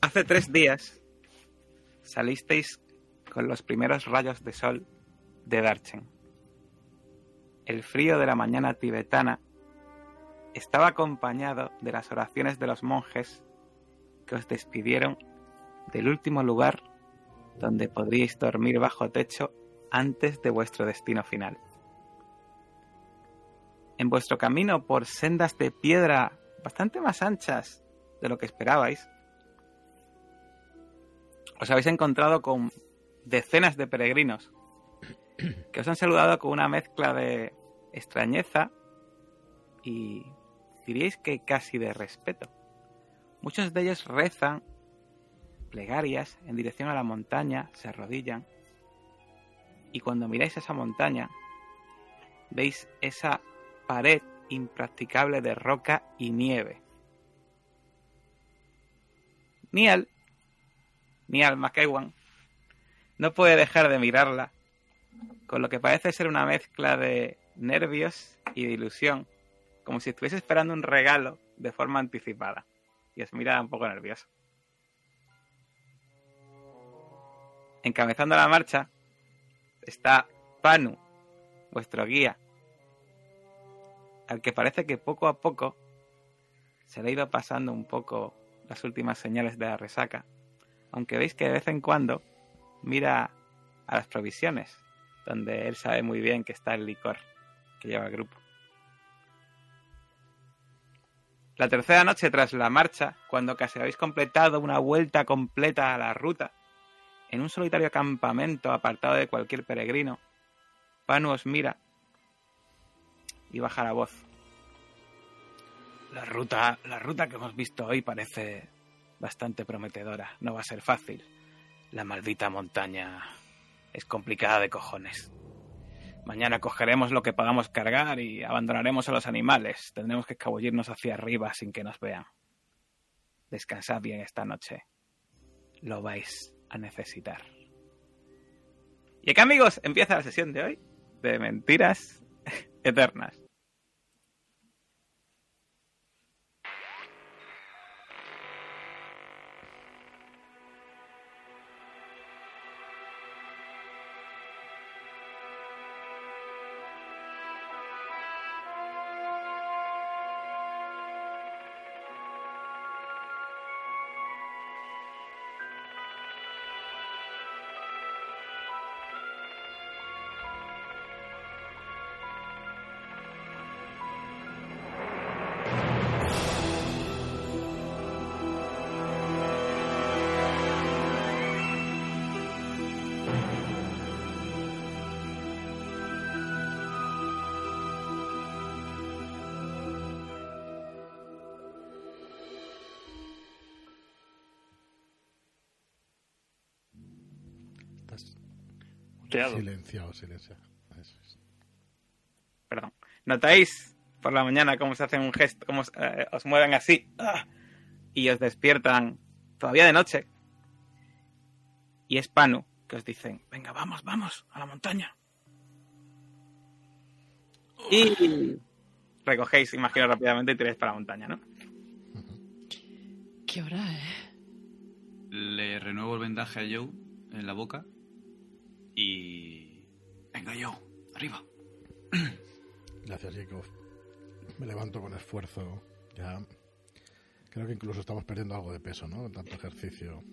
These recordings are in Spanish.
Hace tres días salisteis con los primeros rayos de sol de Darchen. El frío de la mañana tibetana estaba acompañado de las oraciones de los monjes que os despidieron del último lugar donde podríais dormir bajo techo antes de vuestro destino final. En vuestro camino por sendas de piedra bastante más anchas de lo que esperabais, os habéis encontrado con decenas de peregrinos que os han saludado con una mezcla de extrañeza y diríais que casi de respeto. Muchos de ellos rezan plegarias en dirección a la montaña, se arrodillan y cuando miráis esa montaña veis esa pared impracticable de roca y nieve. Nial, Nial McEwan, no puede dejar de mirarla, con lo que parece ser una mezcla de nervios y de ilusión, como si estuviese esperando un regalo de forma anticipada, y os mira un poco nervioso. Encabezando la marcha está Panu, vuestro guía, al que parece que poco a poco se le ha ido pasando un poco las últimas señales de la resaca, aunque veis que de vez en cuando mira a las provisiones, donde él sabe muy bien que está el licor que lleva el grupo. La tercera noche tras la marcha, cuando casi habéis completado una vuelta completa a la ruta, en un solitario campamento apartado de cualquier peregrino, Panu os mira y baja la voz. La ruta, la ruta que hemos visto hoy parece bastante prometedora. No va a ser fácil. La maldita montaña es complicada de cojones. Mañana cogeremos lo que podamos cargar y abandonaremos a los animales. Tendremos que escabullirnos hacia arriba sin que nos vean. Descansad bien esta noche. Lo vais a necesitar. Y acá amigos, empieza la sesión de hoy de Mentiras Eternas. Silenciado, silenciado. Eso es. Perdón. ¿Notáis por la mañana cómo se hacen un gesto, cómo eh, os mueven así ¡ah! y os despiertan todavía de noche? Y es Panu que os dicen, venga, vamos, vamos, a la montaña. Y recogéis, imagino, rápidamente y tiráis para la montaña, ¿no? ¿Qué hora es? Le renuevo el vendaje a Joe en la boca y... Venga, Joe, arriba. Gracias, Jacob. Me levanto con esfuerzo. Ya. Creo que incluso estamos perdiendo algo de peso, ¿no? Tanto ejercicio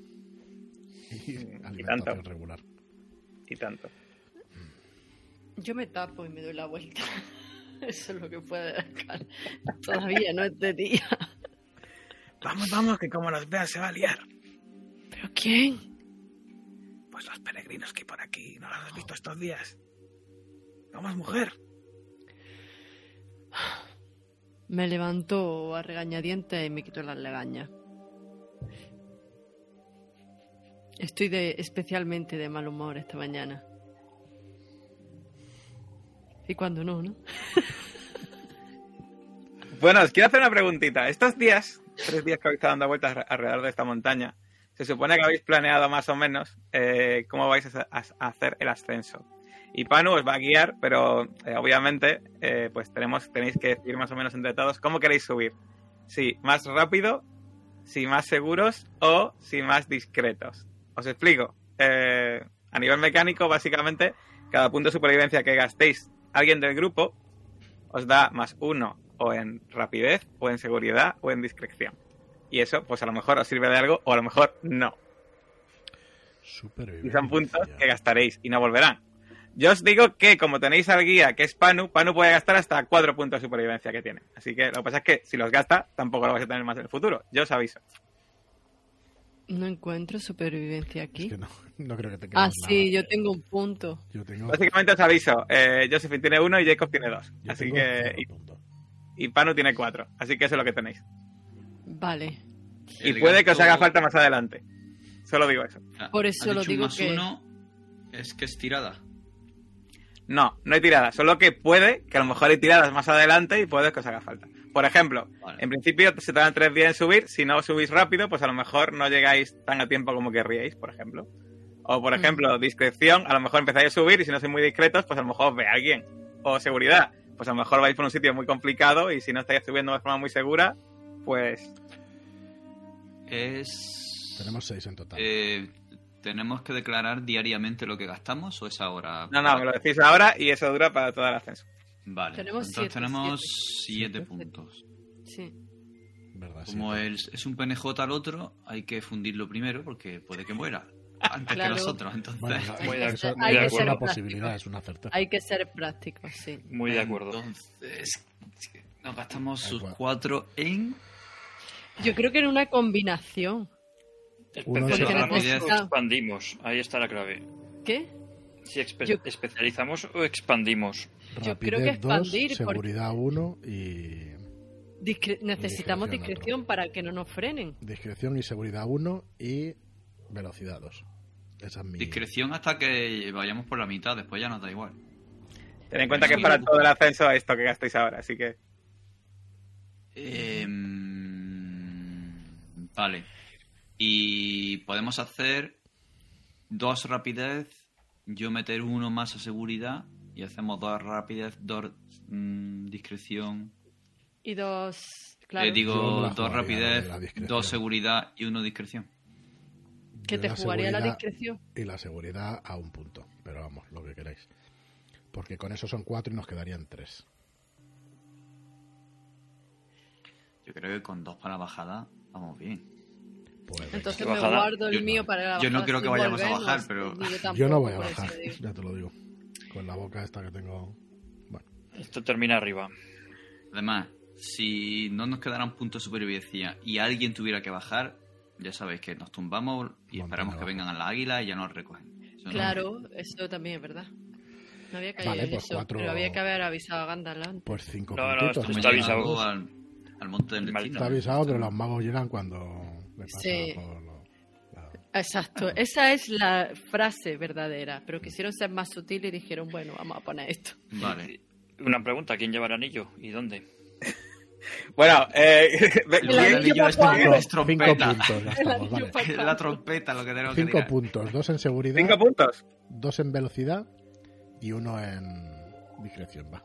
y alimentación tanto. regular. Y tanto. Yo me tapo y me doy la vuelta. Eso es lo que puede dejar. Todavía no es de día. Vamos, vamos, que como nos vean se va a liar. ¿Pero quién? Los peregrinos que hay por aquí, ¿no los has visto estos días? Vamos, mujer. Me levanto a regañadientes y me quito las legañas. Estoy de, especialmente de mal humor esta mañana. Y cuando no, ¿no? Bueno, os quiero hacer una preguntita. Estos días, tres días que habéis estado dando vueltas alrededor de esta montaña, se supone que habéis planeado más o menos eh, cómo vais a, hacer el ascenso. Y Panu os va a guiar, pero eh, obviamente pues tenemos, tenéis que decidir más o menos entre todos cómo queréis subir. Sí, más rápido si más seguros o si más discretos. Os explico. Eh, a nivel mecánico, básicamente, cada punto de supervivencia que gastéis alguien del grupo os da más uno o en rapidez, o en seguridad, o en discreción. Y eso, pues a lo mejor os sirve de algo, o a lo mejor no. Y son puntos que gastaréis y no volverán. Yo os digo que como tenéis al guía que es Panu, Panu puede gastar hasta cuatro puntos de supervivencia que tiene. Así que lo que pasa es que si los gasta, tampoco lo vais a tener más en el futuro. Yo os aviso. No encuentro supervivencia aquí. Es que no, no creo que te ah, sí, yo tengo un punto. Yo tengo... Básicamente os aviso. Eh, Josephine tiene uno y Jacob tiene dos. yo así que... y Panu tiene cuatro. Así que eso es lo que tenéis. Vale. Y El puede que os haga falta más adelante. Solo digo eso. Ah, Por eso lo digo más que- uno es que es tirada. No, no hay tiradas. Solo que puede que a lo mejor hay tiradas más adelante y puede que os haga falta. Por ejemplo, Vale. en principio se tardan tres días en subir. Si no subís rápido, pues a lo mejor no llegáis tan a tiempo como querríais, por ejemplo. O, por Mm. ejemplo, discreción. A lo mejor empezáis a subir y si no sois muy discretos, pues a lo mejor os ve alguien. O seguridad. Pues a lo mejor vais por un sitio muy complicado y si no estáis subiendo de forma muy segura, pues Es. Tenemos seis en total. Eh, ¿Tenemos que declarar diariamente lo que gastamos o es ahora? no, no, me lo decís ahora y eso dura para todo el ascenso. Vale. Tenemos entonces siete, tenemos siete. siete puntos. Sí. ¿Verdad? Como el- es un PNJ al otro, hay que fundirlo primero porque puede que muera antes Claro. que nosotros. Entonces, Bueno, eso hay que es ser una posibilidad, es una certeza. Hay que ser prácticos, sí. Muy de acuerdo. Entonces, nos gastamos sus cuatro en. Yo creo que en una combinación. O rapidez. expandimos. Ahí está la clave. ¿Qué? Si espe- Yo- especializamos o expandimos. yo creo que expandir, dos, porque- seguridad 1 y Discre- necesitamos discreción discreción para que no nos frenen. discreción y seguridad 1 y velocidad 2. Esa es mi... Discreción hasta que vayamos por la mitad, después ya nos da igual. Ten en cuenta que es para todo el ascenso a esto que gastéis ahora, así que Em, vale. Y podemos hacer dos rapidez, yo meter uno más a seguridad y hacemos dos rapidez, dos mm, discreción. Y dos. Claro, Eh, Yo digo, dos rapidez, dos seguridad y uno discreción. que te la jugaría la discreción. Y la seguridad a un punto. Pero vamos, lo que queráis. Porque con eso son 4 y nos quedarían 3. Yo creo que con dos para la bajada vamos bien. Pues. Entonces ¿Qué me bajada? guardo el Yo mío para la yo no creo que vayamos a bajar, pero- yo, yo no voy a eso bajar, ya te lo digo. Con la boca esta que tengo. Bueno, Esto termina arriba. Además, si no nos quedaran puntos de supervivencia y alguien tuviera que bajar, ya sabéis que nos tumbamos y Montaña esperamos que vengan a la águila y ya nos recogen. Eso no- Claro, eso también es verdad. No había Vale, en pues eso, cuatro- pero había que haber avisado a Gandalf pues 5 No, puntitos. está avisado. Al, al monte del destino. Está avisado, pero los magos llegan cuando le pasa Sí. por Exacto, esa es la frase verdadera, pero quisieron ser más sutiles y dijeron, bueno, vamos a poner esto. Vale. Una pregunta, ¿quién lleva el anillo y dónde? Bueno, eh, El El anillo es, Cinco trompeta. puntos vale. la trompeta lo que tenemos que 5 tirar. puntos, 2 en seguridad, cinco puntos. 2 en velocidad y uno en discreción, va.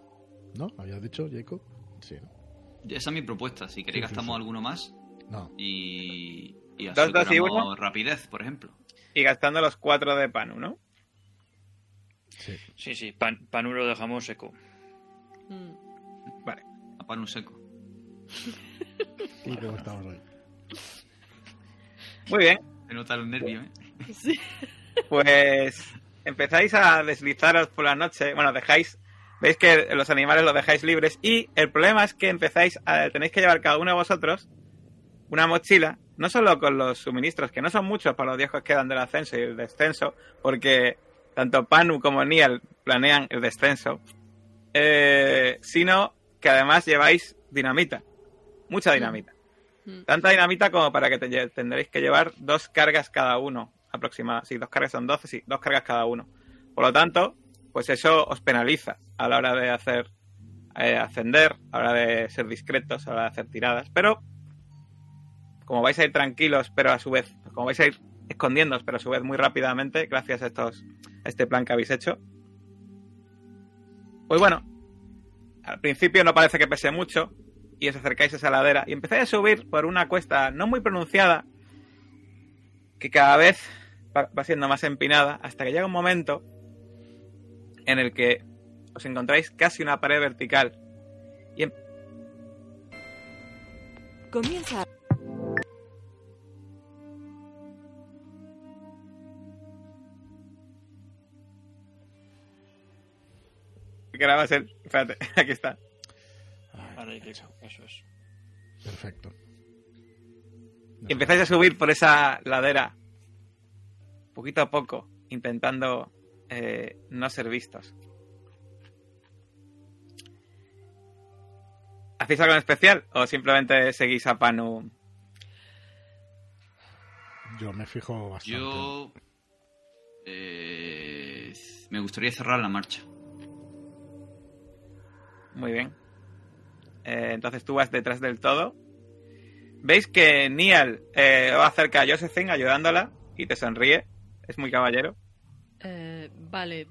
¿No? ¿Habías dicho, Jacob? Sí, ¿no? Esa es mi propuesta. Si queréis Sí, gastamos sí. alguno más No, y, y Dos, dos y aseguramos uno. rapidez, por ejemplo. Y gastando los cuatro de Panu, ¿no? sí. Sí, sí, pan, Panu lo dejamos seco. Mm. Vale. A pan un seco. ¿Y cómo estamos hoy? Muy bien. Se nota los nervios, ¿eh? Sí. Pues empezáis a deslizaros por la noche. Bueno, dejáis. Veis que los animales los dejáis libres. Y el problema es que empezáis a. Tenéis que llevar cada uno de vosotros una mochila. No solo con los suministros, que no son muchos para los días que quedan del ascenso y el descenso. Porque tanto Panu como Nial planean el descenso. eh, sino que además lleváis dinamita. Mucha dinamita. Mm. Tanta dinamita como para que te tendréis que llevar dos cargas cada uno, aproximadamente. Sí, dos cargas son 12, sí, dos cargas cada uno. Por lo tanto, pues eso os penaliza a la hora de hacer eh, ascender, a la hora de ser discretos, a la hora de hacer tiradas. Pero, como vais a ir tranquilos, pero a su vez, como vais a ir escondiéndoos, pero a su vez muy rápidamente, gracias a estos, este plan que habéis hecho. Pues bueno, al principio no parece que pese mucho, y os acercáis a esa ladera y empezáis a subir por una cuesta no muy pronunciada que cada vez va siendo más empinada hasta que llega un momento en el que os encontráis casi una pared vertical y em- Comienza. espérate aquí está Ay, eso es. perfecto. y empezáis a subir por esa ladera poquito a poco intentando eh, no ser vistos ¿Hacéis algo en especial o simplemente seguís a Panu? Yo me fijo bastante. Yo. eh, me gustaría cerrar la marcha. Muy bien. Eh, entonces tú vas detrás del todo. ¿Veis que Niall eh, va cerca a Josephine ayudándola y te sonríe? Es muy caballero. Eh, vale.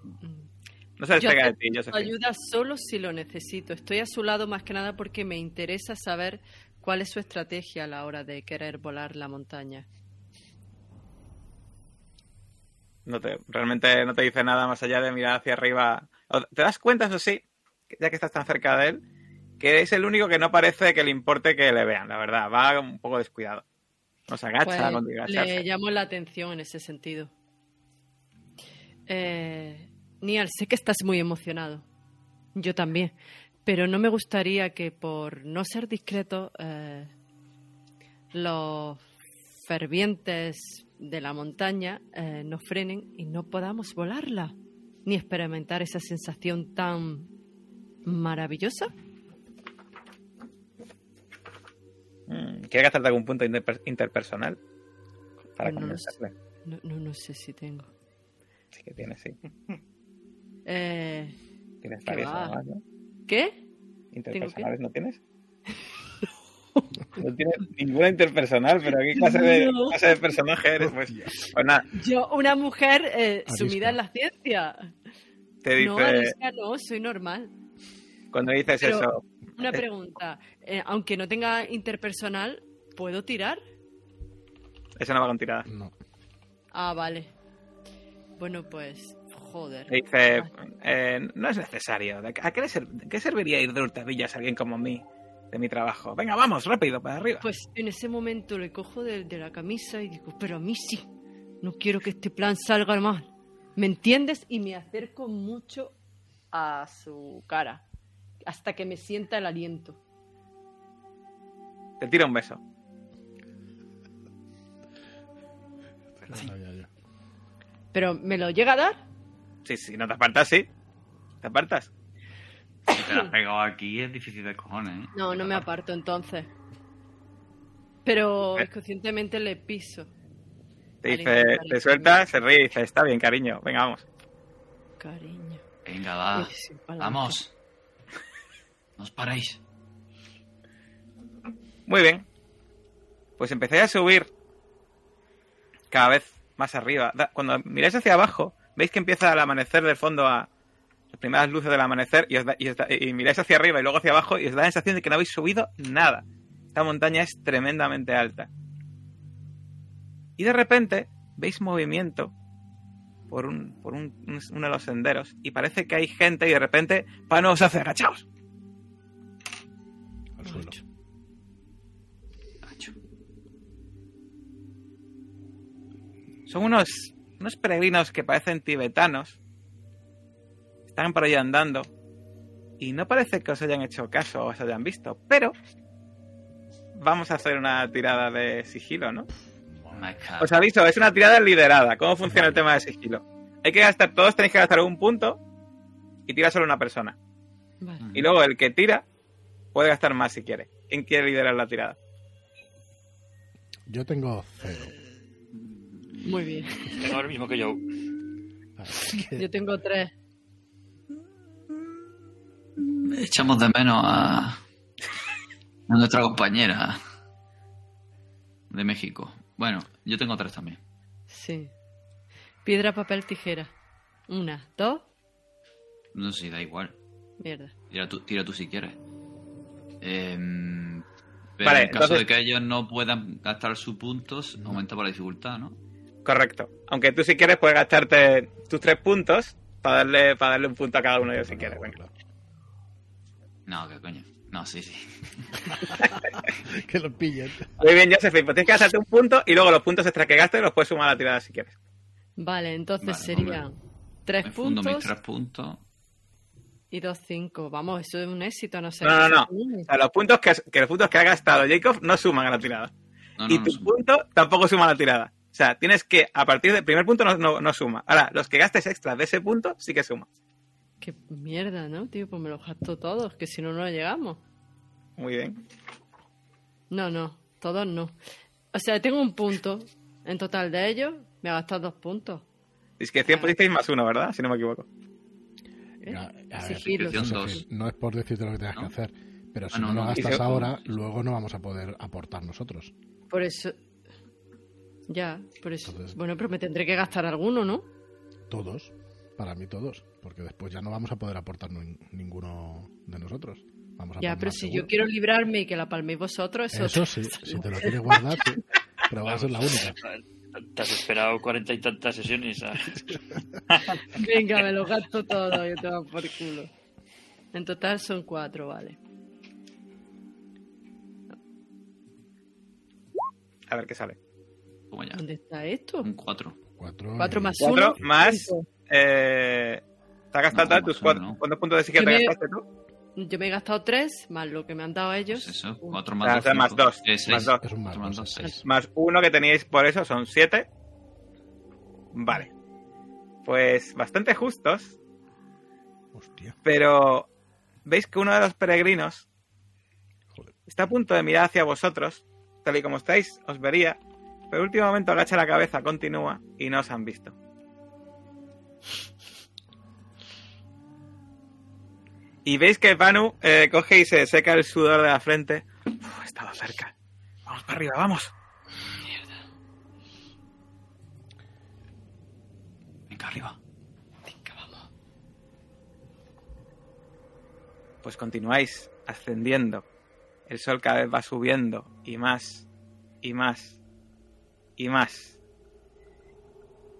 No se despega de ti, su Josephine. ayuda solo si lo necesito. Estoy a su lado más que nada porque me interesa saber cuál es su estrategia a la hora de querer volar la montaña. No te, realmente no te dice nada más allá de mirar hacia arriba. ¿Te das cuenta, eso sí, ya que estás tan cerca de él, que es el único que no parece que le importe que le vean, la verdad. Va un poco descuidado. No se agacha, Pues, le llamo la atención en ese sentido. Eh, Nial, sé que estás muy emocionado. Yo también. Pero no me gustaría que por no ser discreto eh, los fervientes de la montaña eh, nos frenen y no podamos volarla, ni experimentar esa sensación tan maravillosa. Mm, ¿Quieres gastarte algún punto interper- interpersonal? Para. No, no, no sé si tengo. Sí que tienes, sí. Eh, Tienes ¿Qué varios va? además, ¿no? ¿Qué? ¿Interpersonales no tienes? No tienes ninguna interpersonal, pero ¿qué clase de, No. clase de personaje eres? Pues, pues nada, Yo, una mujer eh, sumida en la ciencia. te dice, No, Alicia, no, soy normal. cuando dices Pero- eso, Una Eh. pregunta. eh, aunque no tenga interpersonal, ¿puedo tirar? eso no va con tirada. No. Ah, vale. Bueno, pues, joder. Dice, eh, no es necesario. ¿De ¿A qué, le ser- qué serviría ir de hurtadillas a alguien como mí de mi trabajo? Venga, vamos, rápido, para arriba. Pues en ese momento le cojo de, de la camisa y digo, pero a mí sí. No quiero que este plan salga mal. ¿Me entiendes? Y me acerco mucho a su cara. Hasta que me sienta el aliento. Te tira un beso. Lo sabía yo. ¿Pero me lo llega a dar? Sí, sí, no te apartas, sí. ¿Te apartas? Si te la has pegado aquí es difícil de cojones, ¿eh? No, no me aparto entonces. Pero Eh. inconscientemente le piso. Te dice, te suelta, se ríe y dice, está bien, cariño, venga, vamos. Cariño. Venga, va. Vamos. No os paréis. Muy bien. Pues empecé a subir cada vez más arriba. Cuando miráis hacia abajo, veis que empieza el amanecer del fondo a las primeras luces del amanecer y, os da- y os da- y miráis hacia arriba y luego hacia abajo y os da la sensación de que no habéis subido nada. Esta montaña es tremendamente alta. Y de repente veis movimiento por, un, por un- un- uno de los senderos y parece que hay gente y de repente Pano os hace agachaos. Al suelo. Son unos, unos peregrinos que parecen tibetanos. Están por ahí andando. Y no parece que os hayan hecho caso o os hayan visto. Pero vamos a hacer una tirada de sigilo, ¿no? Cago. Os aviso, es una tirada liderada. ¿Cómo funciona el tema de sigilo? Hay que gastar, todos tenéis que gastar un punto y tira solo una persona. Vale. Y luego el que tira puede gastar más si quiere. ¿Quién quiere liderar la tirada? Yo tengo cero. Muy bien. Tengo lo mismo que yo. Yo tengo tres. Echamos de menos a, a nuestra compañera de México. Bueno, yo tengo tres también. Sí. Piedra, papel, tijera. Una, dos. No sé da igual. Mierda. Tira tú, tira tú si quieres. Em, Pero Vale, en el caso entonces- de que ellos no puedan gastar sus puntos, aumenta por la dificultad, ¿no? Correcto. Aunque tú si quieres puedes gastarte tus tres puntos para darle, para darle un punto a cada uno de ellos si quieres. venga. No, qué coño. No, sí, sí. que lo pillen. Muy bien, Josephine, pues tienes que gastarte un punto y luego los puntos extra que gastes los puedes sumar a la tirada si quieres. Vale, entonces Vale, serían tres Me fundo mis puntos tres puntos. y dos cinco. Vamos, eso es un éxito, no sé. No, no, no. O sea, los puntos que, que los puntos que ha gastado Jacob no suman a la tirada. No, no, y no tu suma. punto tampoco suma a la tirada. O sea, tienes que, a partir del primer punto no, no, no suma. Ahora, los que gastes extra de ese punto sí que suma. Qué mierda, ¿no, tío? Pues me los gasto todos, que si no, no llegamos. Muy bien. No, no, todos no. O sea, tengo un punto en total de ellos, me ha gastado dos puntos. Discreción pusisteis más uno, ¿verdad? Si no me equivoco. ¿eh? Ya, a ver, dos. no es por decirte lo que tengas ¿No? que hacer, pero si Ah, no, no, lo no, gastas ahora, luego no vamos a poder aportar nosotros. Por eso. Ya, por eso. Entonces- Bueno, pero me tendré que gastar alguno, ¿no? Todos, para mí todos, porque después ya no vamos a poder aportar nin- ninguno de nosotros. Vamos a Ya, pero si seguro. yo quiero librarme y que la palméis vosotros, eso. Eso sí, si te lo quieres guardar, sí, pero va a ser la única. Te has esperado cuarenta y tantas sesiones. Venga, me lo gasto todo, yo te por culo. En total son cuatro, vale. A ver qué sale. Ya. ¿Dónde está esto? Un 4. Cuatro, Cuatro y- más Cuatro uno. más. cinco. Eh, ¿Te has gastado No, tus cuatro? no. ¿Cuántos puntos de psiquiatra me- gastaste tú? Yo me he gastado tres, más lo que me han dado ellos. Pues eso, Un- 4 O más sea, 2. hacer más dos, más dos. Es un más más dos, 2, es 6. Más uno que teníais por eso son siete. Vale. Pues bastante justos, Hostia, pero veis que uno de los peregrinos joder. está a punto de mirar hacia vosotros, tal y como estáis, os vería, pero en último momento agacha la cabeza, continúa y no os han visto. Y veis que Panu eh, coge y se seca el sudor de la frente. Uf, estado cerca. Vamos para arriba, vamos. Venga, arriba. Venga, vamos. Pues continuáis ascendiendo. El sol cada vez va subiendo y más, y más, y más.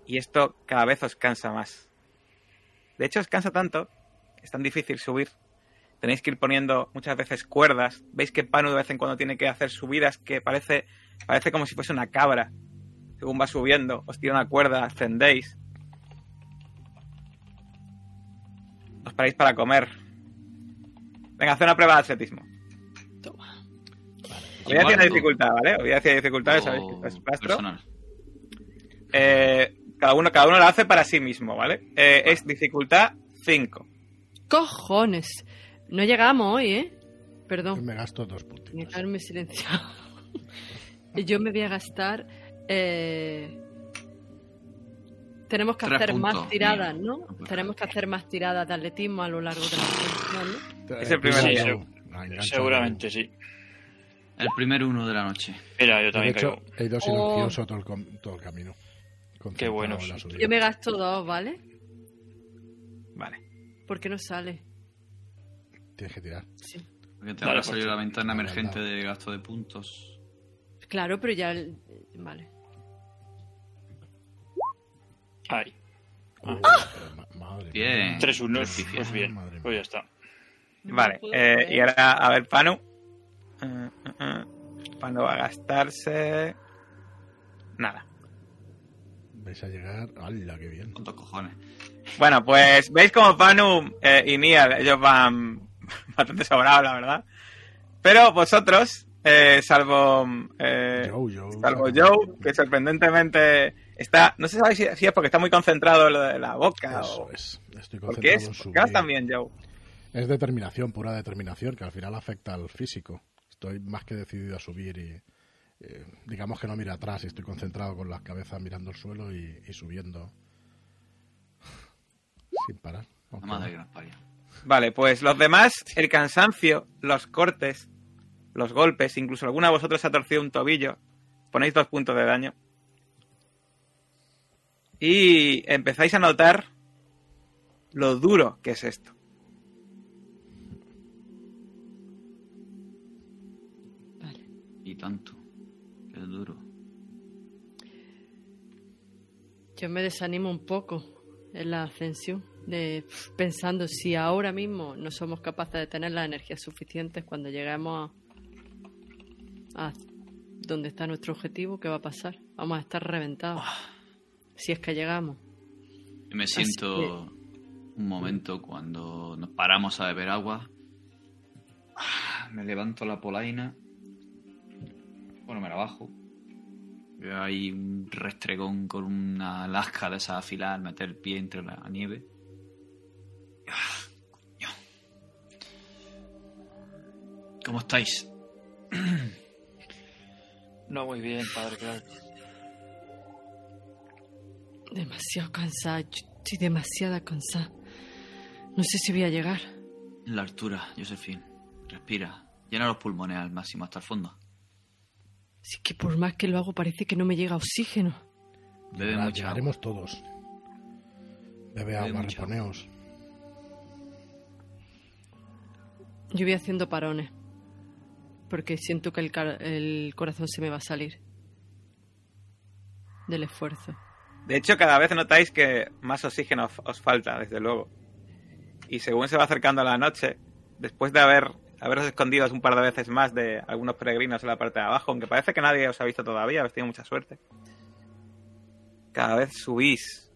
Y esto cada vez os cansa más. De hecho, os cansa tanto, es tan difícil subir. Tenéis que ir poniendo muchas veces cuerdas. Veis que Panu de vez en cuando tiene que hacer subidas que parece, parece como si fuese una cabra. Según va subiendo, os tira una cuerda, ascendéis. Os paráis para comer. Venga, haz una prueba de atletismo. Voy a decir la Igual, dificultad, ¿vale? Voy a decir dificultades, o sabéis que es rastro. Eh, cada uno, cada uno lo hace para sí mismo, ¿vale? Eh, es dificultad 5. Cojones. No llegamos hoy, ¿eh? Yo Perdón. me gasto dos Tenía puntitos. que haberme silenciado. Y Yo me voy a gastar. eh, Tenemos que Tres hacer más puntos, tiradas, sí. ¿no? Tenemos que hacer más tiradas de atletismo a lo largo de la sesión, ¿no? Es el primer día. Engancha, Seguramente sí. El primer uno de la noche. Mira, yo De también hecho, caigo. he ido Oh. silencioso todo, el com- todo el camino. Concentrado bueno. Yo me gasto dos, ¿vale? Vale. ¿Por qué no sale? Tienes que tirar. Sí. Porque te Vale, habrá salido pues, la ventana emergente de gasto de puntos. Claro, pero ya. el- Vale. Ay, Uh, pero ma- madre Bien. tres unos. Rectifica. Pues bien. Madre. Pues ya está. Vale. eh, y ahora, a ver, Panu. Eh, eh, eh. Panu va a gastarse. Nada. Vais a llegar. ¡Hala, qué bien! ¿Cuántos cojones? Bueno, pues veis como Panu eh, y Nial, ellos van bastante sobrados, la verdad. Pero vosotros, eh, salvo. eh, Joe, Joe. Salvo Joe, que sorprendentemente está. No sé si, si es porque está muy concentrado en lo de la boca Eso o. es. Estoy ¿Por concentrado qué es? en ¿Por qué subir. vas tan bien, Joe? Es determinación, pura determinación, que al final afecta al físico. Estoy más que decidido a subir y. eh, digamos que no mira atrás y estoy concentrado con la cabeza mirando el suelo y, y subiendo. Sin parar. Madre que nos. Vale, pues los demás, el cansancio, los cortes, los golpes, incluso alguno de vosotros ha torcido un tobillo, ponéis dos puntos de daño. Y empezáis a notar lo duro que es esto. Tanto. Qué duro. Yo me desanimo un poco en la ascensión, de, pensando si ahora mismo no somos capaces de tener las energías suficientes cuando lleguemos a, a donde está nuestro objetivo, ¿qué va a pasar? Vamos a estar reventados. Si es que llegamos. Me siento un momento cuando nos paramos a beber agua. Ah, Me levanto la polaina. Bueno, me la bajo. Veo ahí un restregón con una lasca de esa afilar, meter el pie entre la nieve. Ah, coño. ¿Cómo estáis? No muy bien, padre, claro. Demasiado cansada, yo estoy demasiada cansada. No sé si voy a llegar. La altura, Josephine. Respira. Llena los pulmones al máximo hasta el fondo. Así que por más que lo hago parece que no me llega oxígeno. Bebe Llegará- mucha agua. Llegaremos todos. Bebe agua, mucha agua. reponeos. Yo voy haciendo parones. Porque siento que el, el corazón se me va a salir. Del esfuerzo. De hecho, cada vez notáis que más oxígeno os- os falta, desde luego. Y según se va acercando la noche, después de haber haberos escondido un par de veces más de algunos peregrinos en la parte de abajo, aunque parece que nadie os ha visto todavía, habéis tenido mucha suerte. Cada vez subís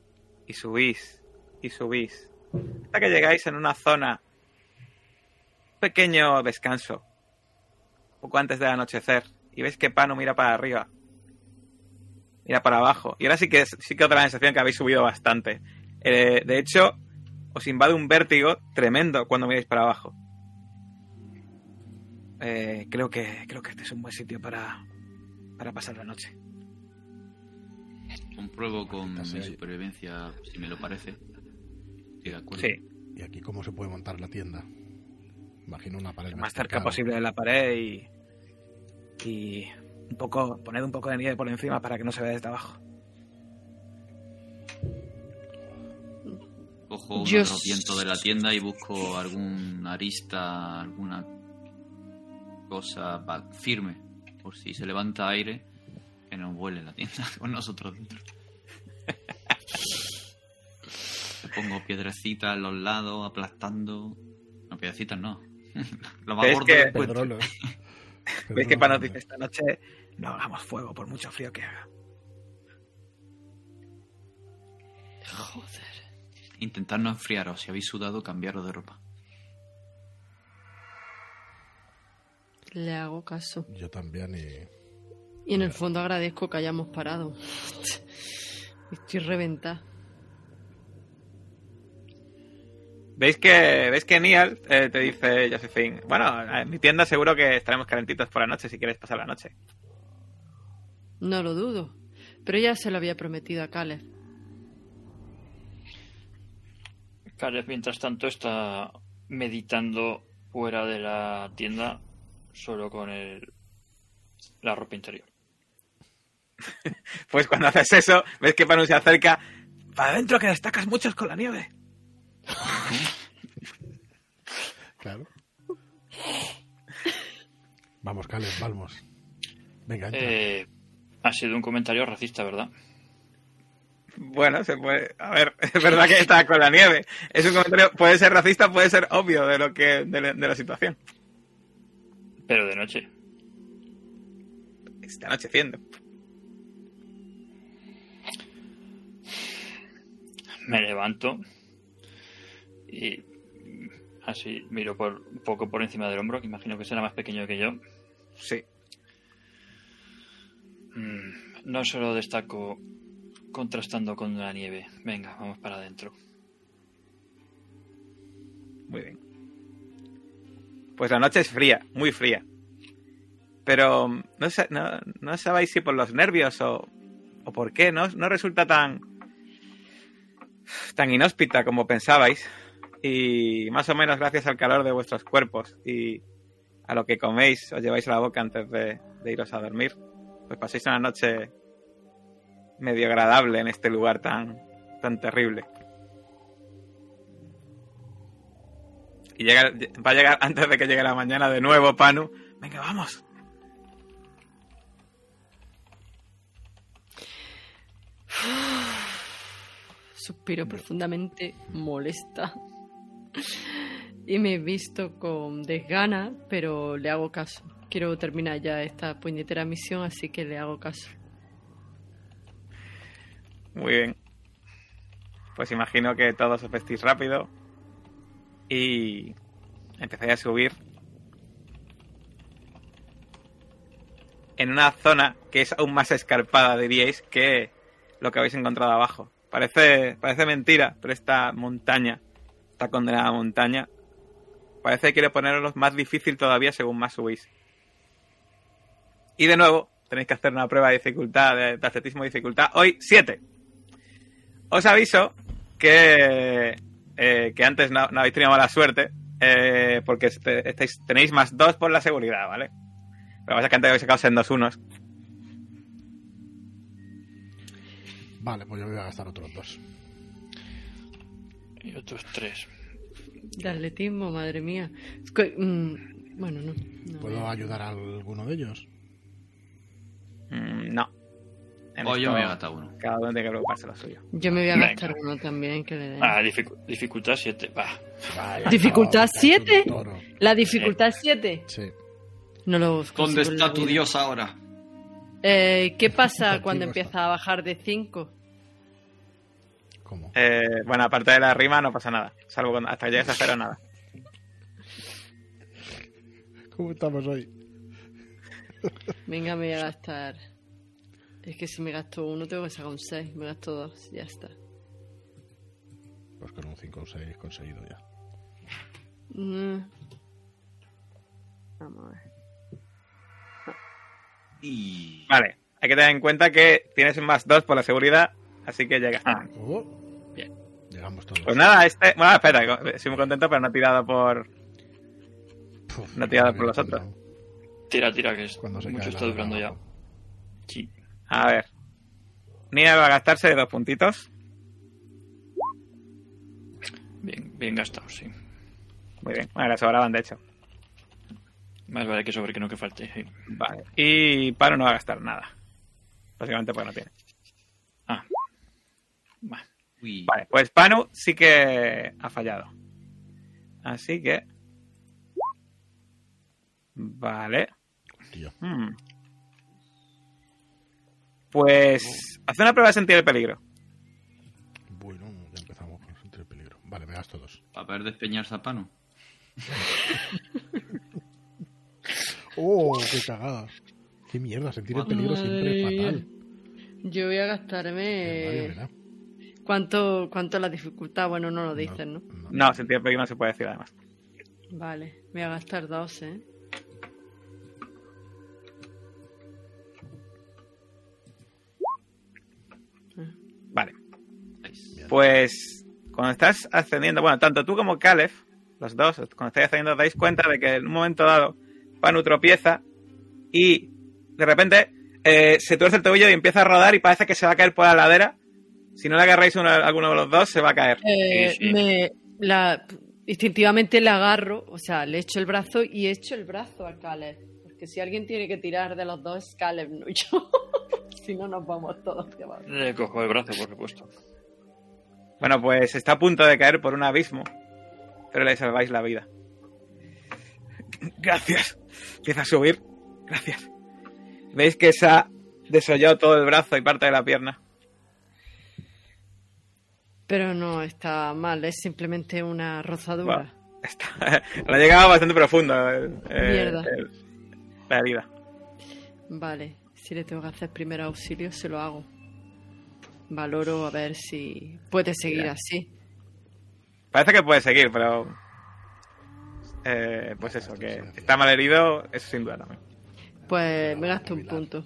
y subís y subís. Hasta que llegáis en una zona, un pequeño descanso, poco antes del anochecer, y veis que Pano mira para arriba mira para abajo. Y ahora sí que, sí que la sensación que habéis subido bastante. Eh, de hecho, os invade un vértigo tremendo cuando miráis para abajo. Eh, creo que creo que este es un buen sitio para, para pasar la noche. Compruebo con mi supervivencia si me lo parece. Estoy de acuerdo. Sí, ¿Y aquí cómo se puede montar la tienda? Imagino una pared lo más cerca vertical. posible de la pared y, y un poco, poned un poco de nieve por encima para que no se vea desde abajo. Cojo un Yo de la tienda y busco algún arista, alguna cosa pa- firme, por si se levanta aire, que no vuele la tienda con nosotros dentro. Le pongo piedrecitas en los lados, aplastando. No, piedrecitas no. Lo más ¿Ves gordo que-. Pedrolos. Veis que Pano de- dice esta noche no hagamos fuego por mucho frío que haga. Joder. Intentad no enfriaros. Si habéis sudado, cambiaros de ropa. Le hago caso. Yo también y... Y en el fondo agradezco que hayamos parado. Estoy reventada. ¿Veis que, ¿Veis que Niall eh, te dice, Josephine? Bueno, en mi tienda seguro que estaremos calentitos por la noche si quieres pasar la noche. No lo dudo. Pero ya se lo había prometido a Caleb. Caleb, mientras tanto, está meditando fuera de la tienda solo con el, la ropa interior. Pues cuando haces eso, ves que Panu se acerca. Para adentro que destacas muchos con la nieve. Claro. Vamos, Caleb, vamos. Venga, entra. Eh, ha sido un comentario racista, ¿verdad? Bueno, se puede. A ver, es verdad que está con la nieve. Es un comentario, puede ser racista, puede ser obvio de lo que de la situación. Pero de noche. Está anocheciendo. Me levanto y así miro por un poco por encima del hombro, que imagino que será más pequeño que yo. Sí. Mm, No solo destaco contrastando con la nieve. Venga, vamos para adentro. Muy bien. Pues la noche es fría, muy fría. Pero no, no sabéis si por los nervios o, o por qué, ¿no? No resulta tan, tan inhóspita como pensabais. Y más o menos gracias al calor de vuestros cuerpos y a lo que coméis, os lleváis a la boca antes de, de iros a dormir. Pues paséis una noche medio agradable en este lugar tan, tan terrible. Y llega, va a llegar antes de que llegue la mañana de nuevo, Panu. Venga, vamos. Suspiro profundamente molesta. Y me he visto con desgana, pero le hago caso. Quiero terminar ya esta puñetera misión, así que le hago caso. Muy bien. Pues imagino que todos os vestís rápido, y empezáis a subir en una zona que es aún más escarpada, diríais, que lo que habéis encontrado abajo. Parece, parece mentira, pero esta montaña, esta condenada montaña, parece que quiere ponerlos más difícil todavía según más subís. Y de nuevo, tenéis que hacer una prueba de dificultad, de, de dificultad. Hoy, 7. Os aviso que, eh, que antes no, no habéis tenido mala suerte, eh, porque este- estáis, tenéis más 2 por la seguridad, ¿vale? Pero pasa que antes habéis sacado en dos unos. Vale, pues yo me voy a gastar otros dos. Y otros tres. De atletismo, madre mía. Es que, mm, bueno, no. no ¿Puedo ayudar a alguno de ellos? Mm, no. En O yo me voy a gastar uno. Cada uno tiene que preocuparse lo suyo. Yo me voy a Venga. gastar uno también que le den. Ah, dificu- dificultad 7. Va. Vaya, ¿Dificultad cabrón, siete? un toro. ¿La dificultad 7? Sí. No lo ¿Dónde consigo en está tu dios ahora? Eh, ¿Qué pasa cuando empieza a bajar de 5? ¿Cómo? Eh, bueno, aparte de la rima no pasa nada. Salvo cuando, hasta que llegues a cero, nada. ¿Cómo estamos hoy? Venga, me voy a gastar. Es que si me gasto uno, tengo que sacar un 6. Me gasto dos, ya está. Pues con un 5 o 6 conseguido ya. Mm. Vamos a ver. Y... Vale, hay que tener en cuenta que tienes un más 2 por la seguridad, así que llega. Ah. Oh. Bien. Llegamos todos. Pues nada, este. Bueno, espera, estoy muy contento, pero no he tirado por. Puf, no tirada me por los otros. Tira, tira, que es Cuando se mucho está durando ya. Sí. A ver. Nia va a gastarse dos puntitos. Bien, bien gastado, sí. Muy bien. Bueno, le sobraban, de hecho. Más vale que sobre que no que falte. sí. Vale. Y Paro no va a gastar nada. Básicamente porque no tiene. Ah. Uy. Vale, pues Panu sí que ha fallado. Así que. Vale. Tío. Hmm. Pues. Hace una prueba de sentir el peligro. Bueno, ya empezamos con sentir el peligro. Vale, me gasto dos. Para ver despeñar Zapano. ¡Oh, qué cagada! ¡Qué mierda! Sentir el peligro siempre es fatal. Yo voy a gastarme. verá. ¿Cuánto, ¿Cuánto es la dificultad? Bueno, no lo dicen, ¿no? No, sentir el peligro no se puede decir además. Vale, me voy a gastar dos, ¿eh? Pues. Cuando estás ascendiendo. Bueno, tanto tú como Caleb, los dos, cuando estáis ascendiendo, os dais cuenta de que en un momento dado Panu tropieza y de repente eh, se tuerce el tobillo y empieza a rodar y parece que se va a caer por la ladera. Si no le agarráis uno, alguno de los dos, se va a caer. Eh, Sí, sí. Me, la, instintivamente le agarro, o sea, le echo el brazo y echo el brazo a Caleb. Porque si alguien tiene que tirar de los dos es Caleb, no yo. si no, nos vamos todos. Le cojo el brazo, por supuesto. Bueno, pues está a punto de caer por un abismo, pero le salváis la vida. Gracias. Empieza a subir. Gracias. Veis que se ha desollado todo el brazo y parte de la pierna. Pero no está mal, es simplemente una rozadura. Bueno. Está, le ha llegado bastante profundo el- el- Mierda. el- la herida. Vale, si le tengo que hacer primer auxilio, se lo hago. Valoro a ver si puede seguir Mira. así. Parece que puede seguir, pero... eh, pues eso, que está mal herido, eso sin duda también. Pues me gasto un punto.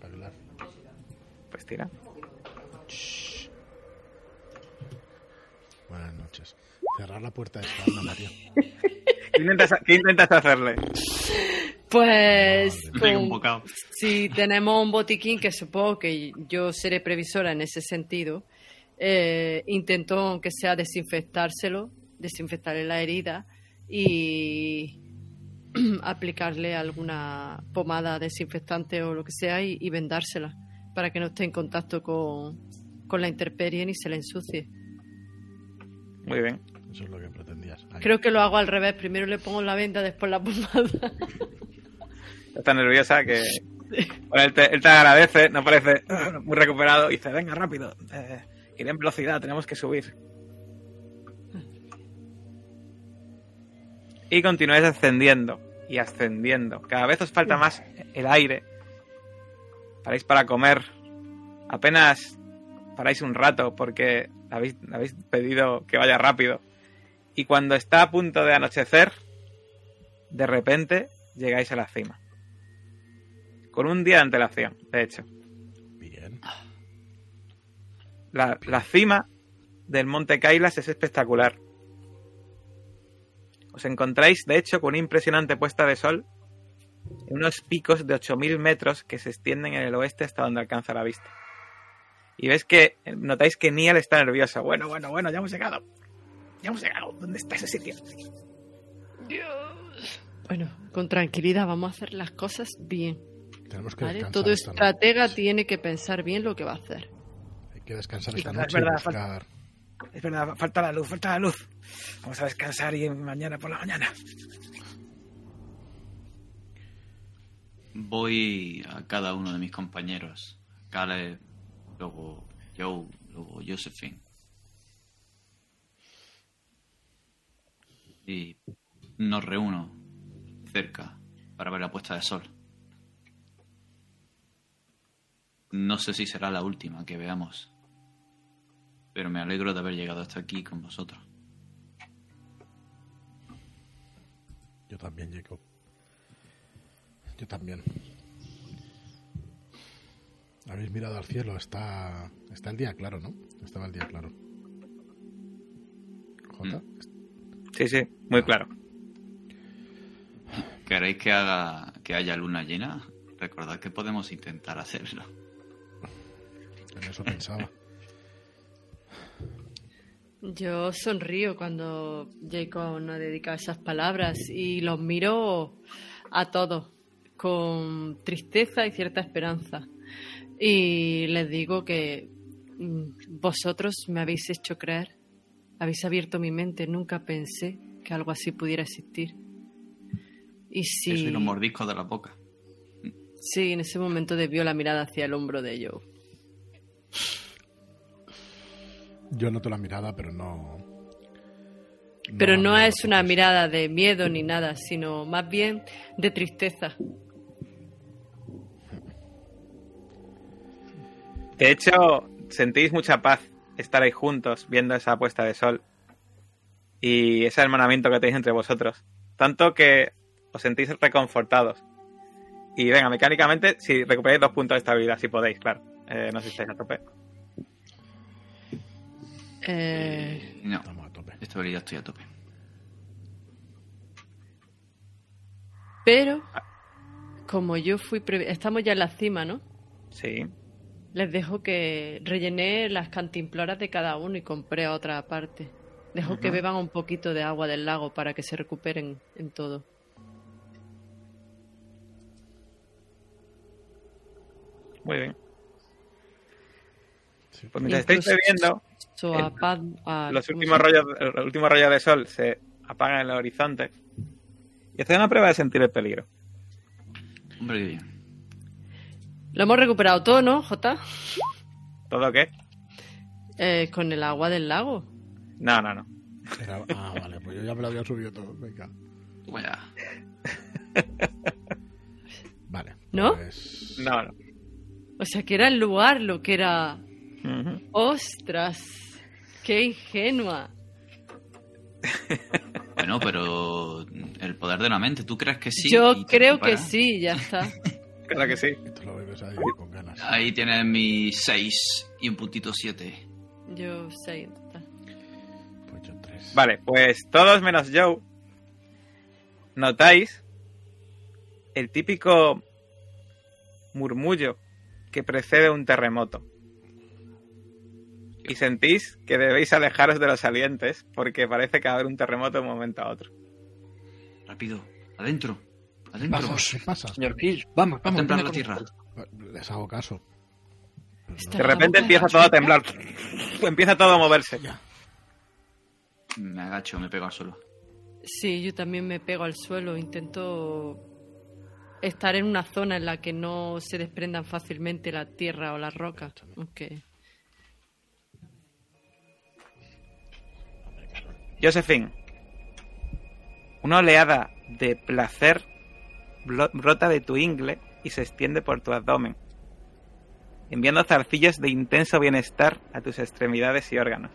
Pues tira. Buenas noches. Cerrar la puerta de esta María. ¿Qué intentas, qué intentas hacerle? Pues Madre Tengo con- un bocado. si tenemos un botiquín, que supongo que yo seré previsora en ese sentido, eh, intento, aunque sea desinfectárselo, desinfectarle la herida y aplicarle alguna pomada desinfectante o lo que sea y, y vendársela para que no esté en contacto con, con la intemperie ni se le ensucie. Muy bien. Eso es lo que pretendías. Ahí. Creo que lo hago al revés. Primero le pongo la venda, después la pomada. Está nerviosa que... Bueno, él, te, él te agradece, no parece muy recuperado, y dice, venga, rápido, eh, iré en velocidad, tenemos que subir. Y continuáis ascendiendo y ascendiendo. Cada vez os falta más el aire. Paráis para comer. Apenas paráis un rato porque habéis, habéis pedido que vaya rápido. Y cuando está a punto de anochecer, de repente llegáis a la cima. Con un día de antelación, de hecho. Bien. La, la cima del Monte Kailas es espectacular. Os encontráis, de hecho, con una impresionante puesta de sol en unos picos de 8.000 metros que se extienden en el oeste hasta donde alcanza la vista. Y ves que notáis que Niall está nervioso. Bueno, bueno, bueno, ya hemos llegado. Ya hemos llegado. ¿Dónde está ese sitio? Bueno, con tranquilidad vamos a hacer las cosas bien. Tenemos que ¿vale? descansar. Todo esta estratega noche. tiene que pensar bien lo que va a hacer. Hay que descansar Y esta es noche verdad, y buscar. Es verdad, falta la luz, falta la luz. Vamos a descansar y mañana por la mañana. Voy a cada uno de mis compañeros. Caleb, luego Joe, luego Josephine. Y nos reúno cerca para ver la puesta de sol. No sé si será la última que veamos, pero me alegro de haber llegado hasta aquí con vosotros. Yo también, Jacob. Yo también. Habéis mirado al cielo, está está el día claro, ¿no? Estaba el día claro. Jota, Sí, sí, muy claro. ¿Queréis que haga que haya luna llena? Recordad que podemos intentar hacerlo. En eso pensaba. Yo sonrío cuando Jacob nos dedica esas palabras y los miro a todos con tristeza y cierta esperanza. Y les digo que mm, vosotros me habéis hecho creer, habéis abierto mi mente, nunca pensé que algo así pudiera existir. Y si, Eso y los mordiscos de la boca. sí, en ese momento desvió la mirada hacia el hombro de Joe. Yo noto la mirada, pero no. Pero no es una mirada de miedo ni nada, sino más bien de tristeza. De hecho, sentís mucha paz estar ahí juntos viendo esa puesta de sol y ese hermanamiento que tenéis entre vosotros. Tanto que os sentís reconfortados. Y venga, mecánicamente, si recuperáis dos puntos de estabilidad, si podéis, claro. Eh, no sé si estáis a tope. Eh, No, Estamos a tope. estabilidad estoy a tope. pero, como yo fui... previ- Estamos ya en la cima, ¿no? Sí. Les dejo que rellené las cantimploras de cada uno y compré otra parte. Dejo que beban un poquito de agua del lago para que se recuperen en todo. Muy bien. Pues mientras estáis bebiendo, So, El- a Pad- a- los ¿cómo últimos rayos, los últimos rayos de sol se apagan en el horizonte. Y hacéis una prueba de sentir el peligro. Hombre, qué bien. Lo hemos recuperado todo, ¿no, Jota? ¿Todo qué? Eh, con el agua del lago. No, no, no. Era- Ah, vale, pues yo ya me lo había subido todo. Venga. Vaya. Vale. ¿No? pues- No, no. O sea, que era el lugar lo que era... ¡Ostras! ¡Qué ingenua! Bueno, pero el poder de la mente, ¿tú crees que sí? Yo creo que sí, ya está. Claro que sí. Lo bebes ahí con ganas. Ahí tienes mi 6 y un puntito 7. Yo sé. en total. Pues yo tres. Vale, pues todos menos Joe notáis el típico murmullo que precede un terremoto. Y sentís que debéis alejaros de los salientes porque parece que va a haber un terremoto de un momento a otro. Rápido, adentro, adentro. Vamos, ¿qué pasa? Señor Kill, vamos, A vamos. temblar venga la tierra. Les hago caso. De repente empieza todo a temblar. Empieza todo a moverse. Ya. Me agacho, me pego al suelo. Sí, yo también me pego al suelo. Intento estar en una zona en la que no se desprendan fácilmente la tierra o las rocas. Aunque Josephine, una oleada de placer brota de tu ingle y se extiende por tu abdomen, enviando zarcillos de intenso bienestar a tus extremidades y órganos.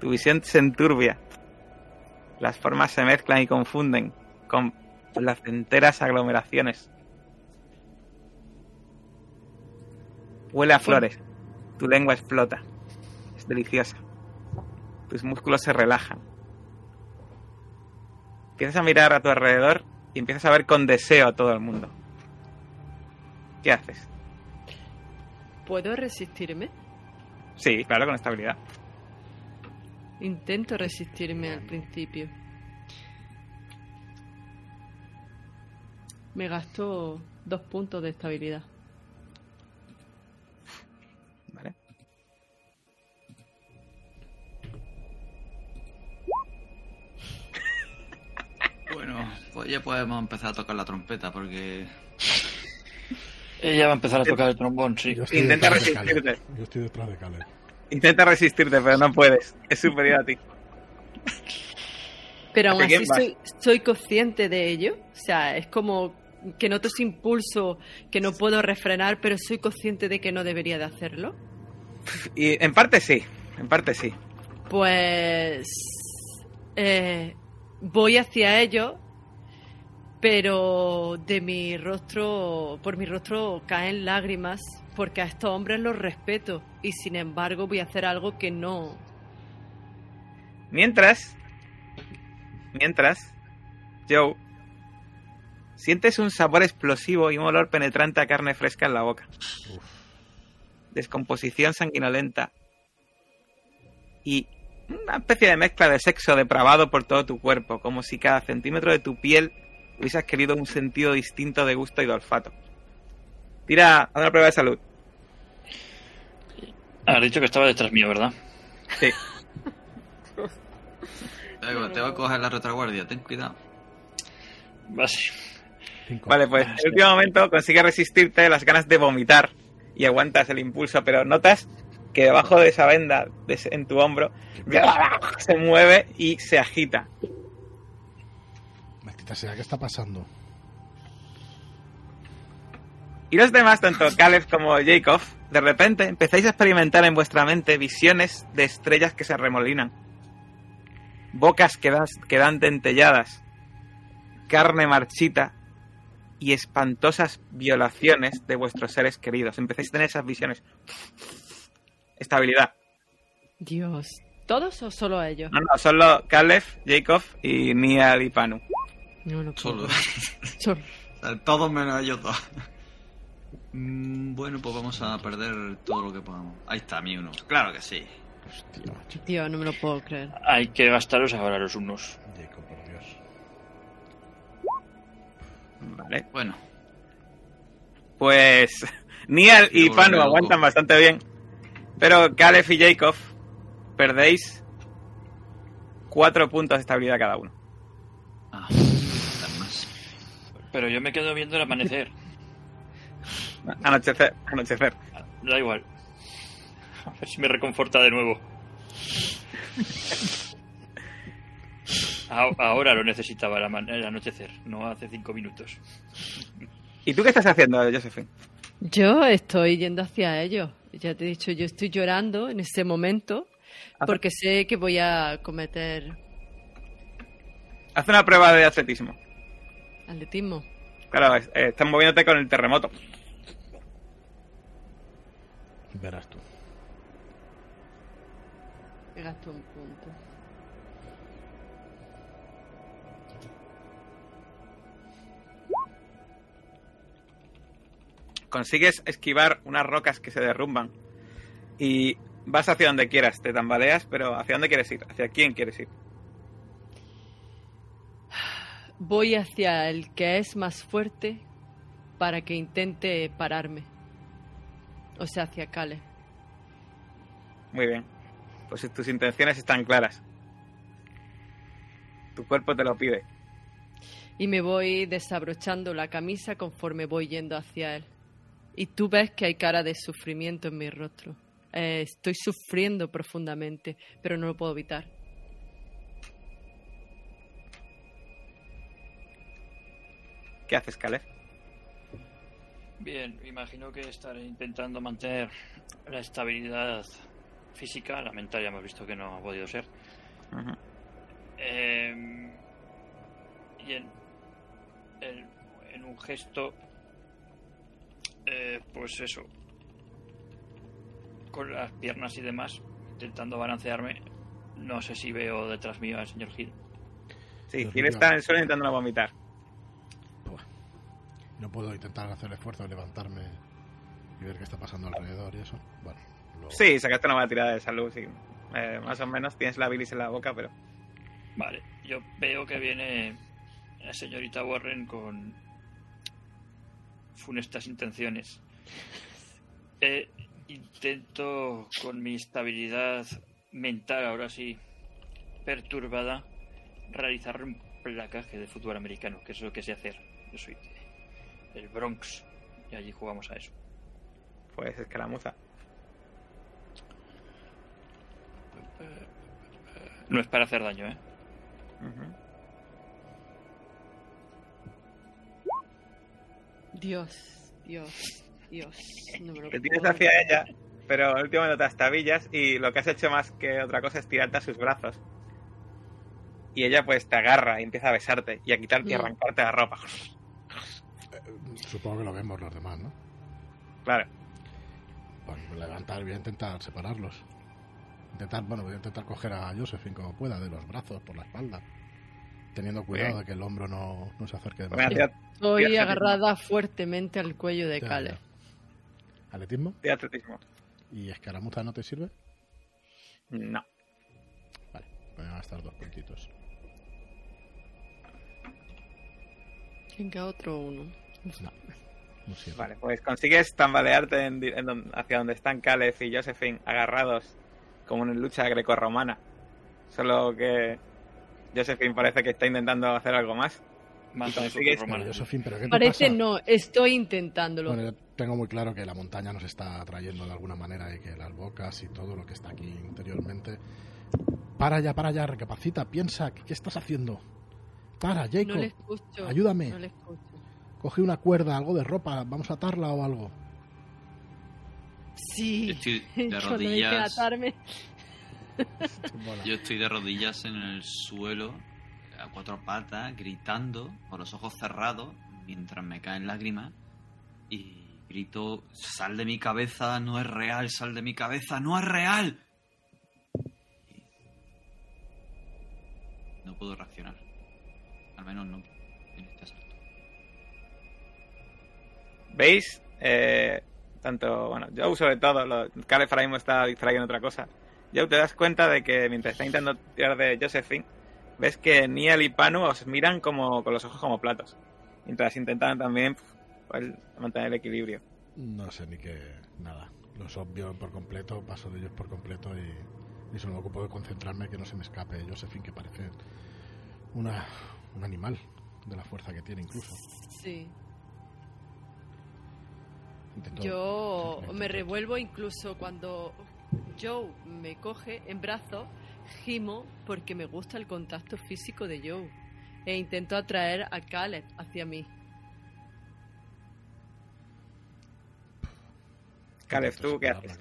Tu visión se enturbia, las formas se mezclan y confunden con placenteras aglomeraciones. Huele a flores, tu lengua explota, es deliciosa tus músculos se relajan. Empiezas a mirar a tu alrededor y empiezas a ver con deseo a todo el mundo. ¿Qué haces? ¿puedo resistirme? Sí, claro, con estabilidad. Intento resistirme al principio. Me gasto dos puntos de estabilidad. Bueno, pues ya podemos empezar a tocar la trompeta porque Ella va a empezar a tocar el trombón, sí. Intenta de resistirte. Yo estoy detrás de Caleb. Intenta resistirte, pero no puedes. Es superior a ti. Pero aún ¿Hacia así soy, soy consciente de ello. O sea, es como que noto ese impulso que no puedo refrenar, pero soy consciente de que no debería de hacerlo. Y en parte sí, en parte sí. Pues eh, voy hacia ellos, pero de mi rostro, por mi rostro caen lágrimas, porque a estos hombres los respeto y sin embargo voy a hacer algo que no. Mientras, mientras, Joe, sientes un sabor explosivo y un olor penetrante a carne fresca en la boca. Descomposición sanguinolenta y una especie de mezcla de sexo depravado por todo tu cuerpo, como si cada centímetro de tu piel hubiese adquirido un sentido distinto de gusto y de olfato. Tira a una prueba de salud. Has dicho que estaba detrás mío, ¿verdad? Sí. Tengo, tengo que coger la retaguardia, ten cuidado. Vale, pues en el último momento consigues resistirte las ganas de vomitar y aguantas el impulso, pero notas que debajo de esa venda de en tu hombro se mueve y se agita. Maldita sea, ¿qué está pasando? Y los demás, tanto Caleb como Jacob, de repente empezáis a experimentar en vuestra mente visiones de estrellas que se remolinan, bocas que, das- que dan dentelladas, carne marchita y espantosas violaciones de vuestros seres queridos. Empezáis a tener esas visiones. Estabilidad. Dios, ¿todos o solo ellos? No, no, solo Caleb, Jacob y Nial y Panu. No, no puedo. Solo. Solo. Todos menos ellos dos. Mm, Bueno, pues vamos a perder todo lo que podamos. Ahí está, mi uno. Claro que sí. Hostia, macho. Dios, no me lo puedo creer. Hay que gastaros ahora los unos. Jacob, por Dios. Vale. Bueno, Pues Nial y Panu loco. aguantan bastante bien. Pero Caleb y Jacob perdéis cuatro puntos de estabilidad cada uno. ah. Pero yo me quedo viendo el amanecer. Anochecer, anochecer. Da igual. A ver si me reconforta de nuevo. Ahora lo necesitaba el anochecer, no hace cinco minutos. ¿Y tú qué estás haciendo, Josephine? Yo estoy yendo hacia ellos. Ya te he dicho, yo estoy llorando en ese momento porque sé que voy a cometer Haz una prueba de atletismo. atletismo. Claro, es- eh, estás moviéndote con el terremoto. Verás tú. Me gasto Consigues esquivar unas rocas que se derrumban. Y vas hacia donde quieras. Te tambaleas, pero ¿hacia dónde quieres ir? ¿Hacia quién quieres ir? Voy hacia el que es más fuerte para que intente pararme. O sea, hacia Cale. Muy bien. Pues tus intenciones están claras. Tu cuerpo te lo pide. Y me voy desabrochando la camisa conforme voy yendo hacia él. Y tú ves que hay cara de sufrimiento en mi rostro. Eh, estoy sufriendo profundamente, pero no lo puedo evitar. ¿Qué haces, Caleb? Bien, imagino que estaré intentando mantener la estabilidad física, la mental ya hemos visto que no ha podido ser. Eh, y en, en, en un gesto, eh, pues eso, con las piernas y demás, intentando balancearme. No sé si veo detrás mío al señor Gil. Sí, Gil mira. está en el suelo intentando no vomitar. No puedo intentar hacer el esfuerzo de levantarme y ver qué está pasando alrededor y eso. Bueno, luego- Sí, sacaste una buena tirada de salud, sí. Eh, más o menos tienes la bilis en la boca, pero... Vale, yo veo que viene la señorita Warren con funestas intenciones. Eh, intento con mi estabilidad mental, ahora sí, perturbada, realizar un placaje de fútbol americano, que es lo que sé hacer. Yo soy del Bronx y allí jugamos a eso. Pues escaramuza. No es para hacer daño, ¿eh? Dios, Dios, Dios. No me lo Te tienes hacia ella, pero al último momento te estabillas y lo que has hecho más que otra cosa es tirarte a sus brazos. Y ella pues te agarra y empieza a besarte y a quitarte y Mm. arrancarte la ropa. Eh, Supongo que lo vemos los demás, ¿no? Claro. Bueno, pues levantar, voy a intentar separarlos. Intentar, bueno, voy a intentar coger a Josephine como pueda, de los brazos, por la espalda. Teniendo cuidado de que el hombro no, no se acerque demasiado. Estoy agarrada fuertemente al cuello de Cale. ¿Atletismo? tira atletismo. ¿Y escaramuza no te sirve? No. Vale, voy a gastar dos puntitos. Venga, otro uno. No, no sirve. Vale, pues consigues tambalearte en en don- hacia donde están Caleb y Josephine agarrados como en lucha grecorromana. Solo que Josephine parece que está intentando hacer algo más. Consigues- Josephine, ¿pero qué te Parece pasa? no, estoy intentándolo. Bueno, yo tengo muy claro que la montaña nos está atrayendo de alguna manera y que las bocas y todo lo que está aquí interiormente. Para ya, para ya, recapacita, piensa, ¿qué, qué estás haciendo? Para, Jacob, no le escucho. ayúdame. No le escucho. coge una cuerda, algo de ropa, vamos a atarla o algo. Sí. Yo estoy de Cuando dije rodillas. atarme. Yo estoy de rodillas en el suelo, a cuatro patas, gritando, con los ojos cerrados, mientras me caen lágrimas. Y grito, sal de mi cabeza, no es real, sal de mi cabeza, no es real. Y no puedo reaccionar. Al menos no en este asalto. ¿Veis? Eh, tanto, bueno, Joe sobre todo, lo, mismo está distraído en otra cosa. Joe, te das cuenta de que mientras está intentando tirar de Josephine, ves que Niel y Panu os miran como con los ojos como platos. Mientras intentan también pues, mantener el equilibrio. No sé ni qué, nada. Los obvio por completo, paso de ellos por completo y, y solo me ocupo de concentrarme que no se me escape Josephine, que parece una, un animal de la fuerza que tiene incluso. Sí. Intento- Yo me revuelvo incluso cuando Joe me coge en brazos, gimo porque me gusta el contacto físico de Joe e intento atraer a Caleb hacia mí. Caleb, ¿tú qué haces?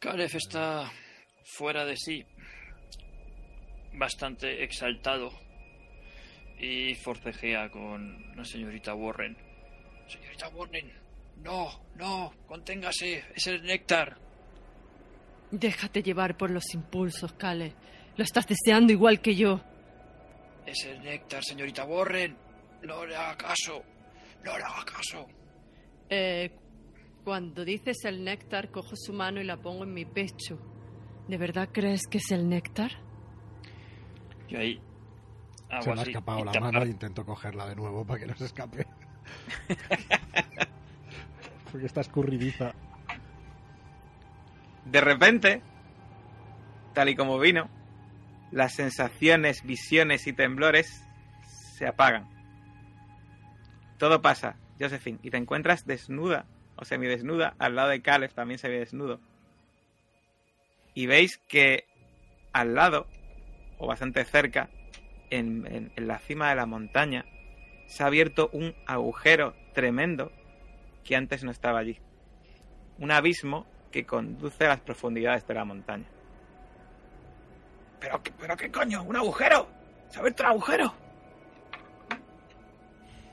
Caleb está fuera de sí, bastante exaltado y forcejea con la señorita Warren. Señorita Warren, no, no, conténgase, es el néctar. Déjate llevar por los impulsos, Caleb. Lo estás deseando igual que yo. Es el néctar, señorita Warren. No le haga caso, no le haga caso. Eh, cuando dices el néctar, cojo su mano y la pongo en mi pecho. ¿De verdad crees que es el néctar? Y ahí hago Se me ha escapado y la tapar- mano e intento cogerla de nuevo para que no se escape. Porque está escurridiza. De repente, tal y como vino, las sensaciones, visiones y temblores se apagan. Todo pasa, Josephine, y te encuentras desnuda o semidesnuda al lado de Caleb, también se ve desnudo. Y veis que al lado, o bastante cerca, en, en- en la cima de la montaña, se ha abierto un agujero tremendo que antes no estaba allí. Un abismo que conduce a las profundidades de la montaña. ¿Pero, qué- pero qué coño? ¿Un agujero? ¿Se ha abierto un agujero?